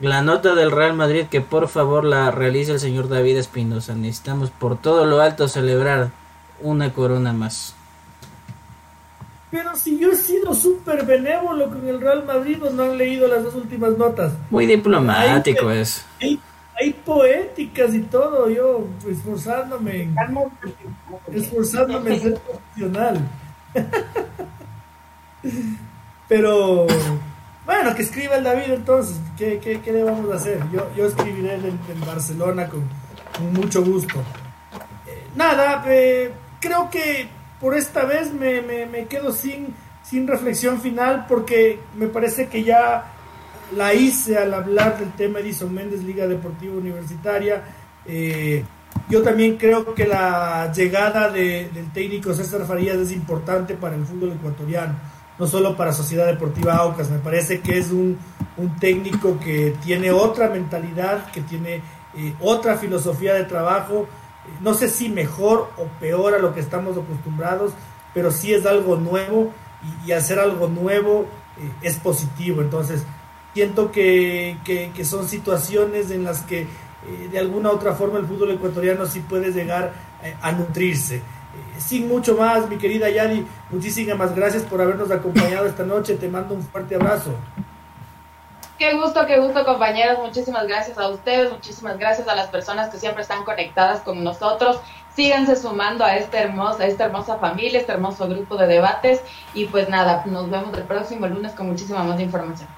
la nota del Real Madrid que por favor la realice el señor David Espinosa. Necesitamos por todo lo alto celebrar una corona más. Pero si yo he sido súper benévolo con el Real Madrid, no han leído las dos últimas notas. Muy diplomático es. Hay, poéticas y todo, yo esforzándome, esforzándome en ser profesional. Pero bueno, que escriba el David entonces. ¿Qué, qué, qué le hacer? Yo, yo escribiré en, Barcelona con, mucho gusto. Eh, nada, eh, creo que por esta vez me, me, quedo sin, sin reflexión final porque me parece que ya la hice al hablar del tema Edison Méndez, Liga Deportiva Universitaria. Eh, yo también creo que la llegada de, del técnico César Farías es importante para el fútbol ecuatoriano no solo para Sociedad Deportiva Aucas, me parece que es un, técnico que tiene otra mentalidad, que tiene eh, otra filosofía de trabajo, eh, no sé si mejor o peor a lo que estamos acostumbrados, pero sí es algo nuevo y, hacer algo nuevo eh, es positivo, entonces siento que, que, son situaciones en las que de alguna u otra forma el fútbol ecuatoriano sí puede llegar a nutrirse sin mucho más, mi querida Yadi, muchísimas gracias por habernos acompañado esta noche. Te mando un fuerte abrazo. Qué gusto, qué gusto compañeros. Muchísimas gracias a ustedes, muchísimas gracias a las personas que siempre están conectadas con nosotros. Síganse sumando a esta hermosa, a esta hermosa familia, este hermoso grupo de debates. Y pues nada, nos vemos el próximo lunes con muchísima más información.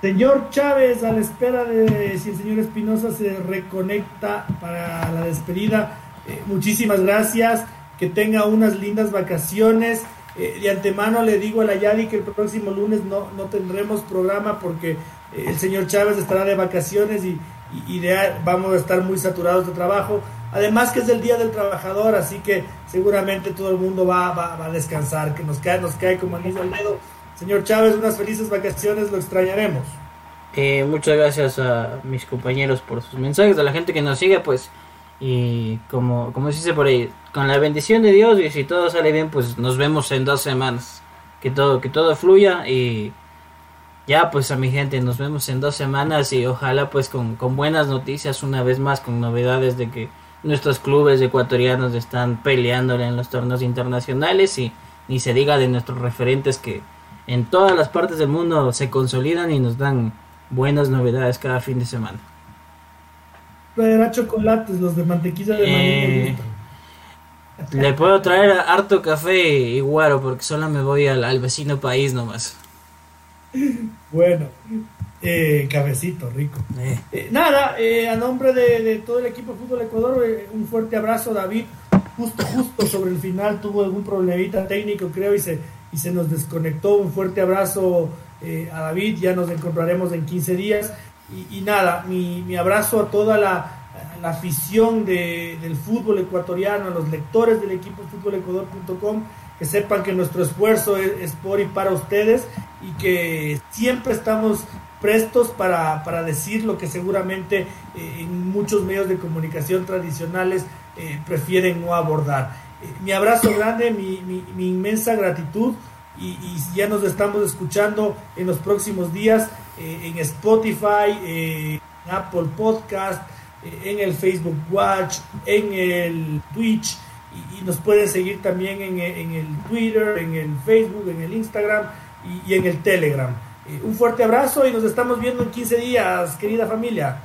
Señor Chávez, a la espera de si el señor Espinosa se reconecta para la despedida, eh, muchísimas gracias, que tenga unas lindas vacaciones. Eh, de antemano le digo a la Yadi que el próximo lunes no, no tendremos programa porque eh, el señor Chávez estará de vacaciones y, vamos a estar muy saturados de trabajo. Además que es el Día del Trabajador, así que seguramente todo el mundo va, va, a descansar, que nos cae, nos cae como anillo al dedo Señor Chávez, unas felices vacaciones, lo extrañaremos. Eh, muchas gracias a mis compañeros por sus mensajes, a la gente que nos sigue, pues, y como, como se dice por ahí, con la bendición de Dios y si todo sale bien, pues nos vemos en dos semanas. Que todo, que todo fluya y ya pues a mi gente, nos vemos en dos semanas y ojalá pues con, con buenas noticias una vez más, con novedades de que nuestros clubes ecuatorianos están peleándole en los torneos internacionales y ni se diga de nuestros referentes que en todas las partes del mundo se consolidan y nos dan buenas novedades cada fin de semana. Pero chocolates, los de mantequilla de maní. le puedo traer harto café y guaro porque solo me voy al, vecino país nomás. Bueno, eh, cafecito rico. Eh. Eh, nada, a nombre de, todo el equipo de Fútbol Ecuador, un fuerte abrazo, David. Justo, justo sobre el final tuvo algún problemita técnico, creo, y se, y se nos desconectó. Un fuerte abrazo eh, a David, ya nos encontraremos en 15 días. Y, nada, mi, abrazo a toda la, afición de, del fútbol ecuatoriano, a los lectores del equipo futbolecuador.com, que sepan que nuestro esfuerzo es, por y para ustedes y que siempre estamos prestos para, para decir lo que seguramente eh, en muchos medios de comunicación tradicionales eh, prefieren no abordar. Mi abrazo grande, mi, mi, inmensa gratitud y, ya nos estamos escuchando en los próximos días. eh, en Spotify, en Apple Podcast, eh, en el Facebook Watch, en el Twitch y, nos pueden seguir también en, el Twitter, en el Facebook, en el Instagram y, en el Telegram. Eh, un fuerte abrazo y nos estamos viendo en 15 días, querida familia.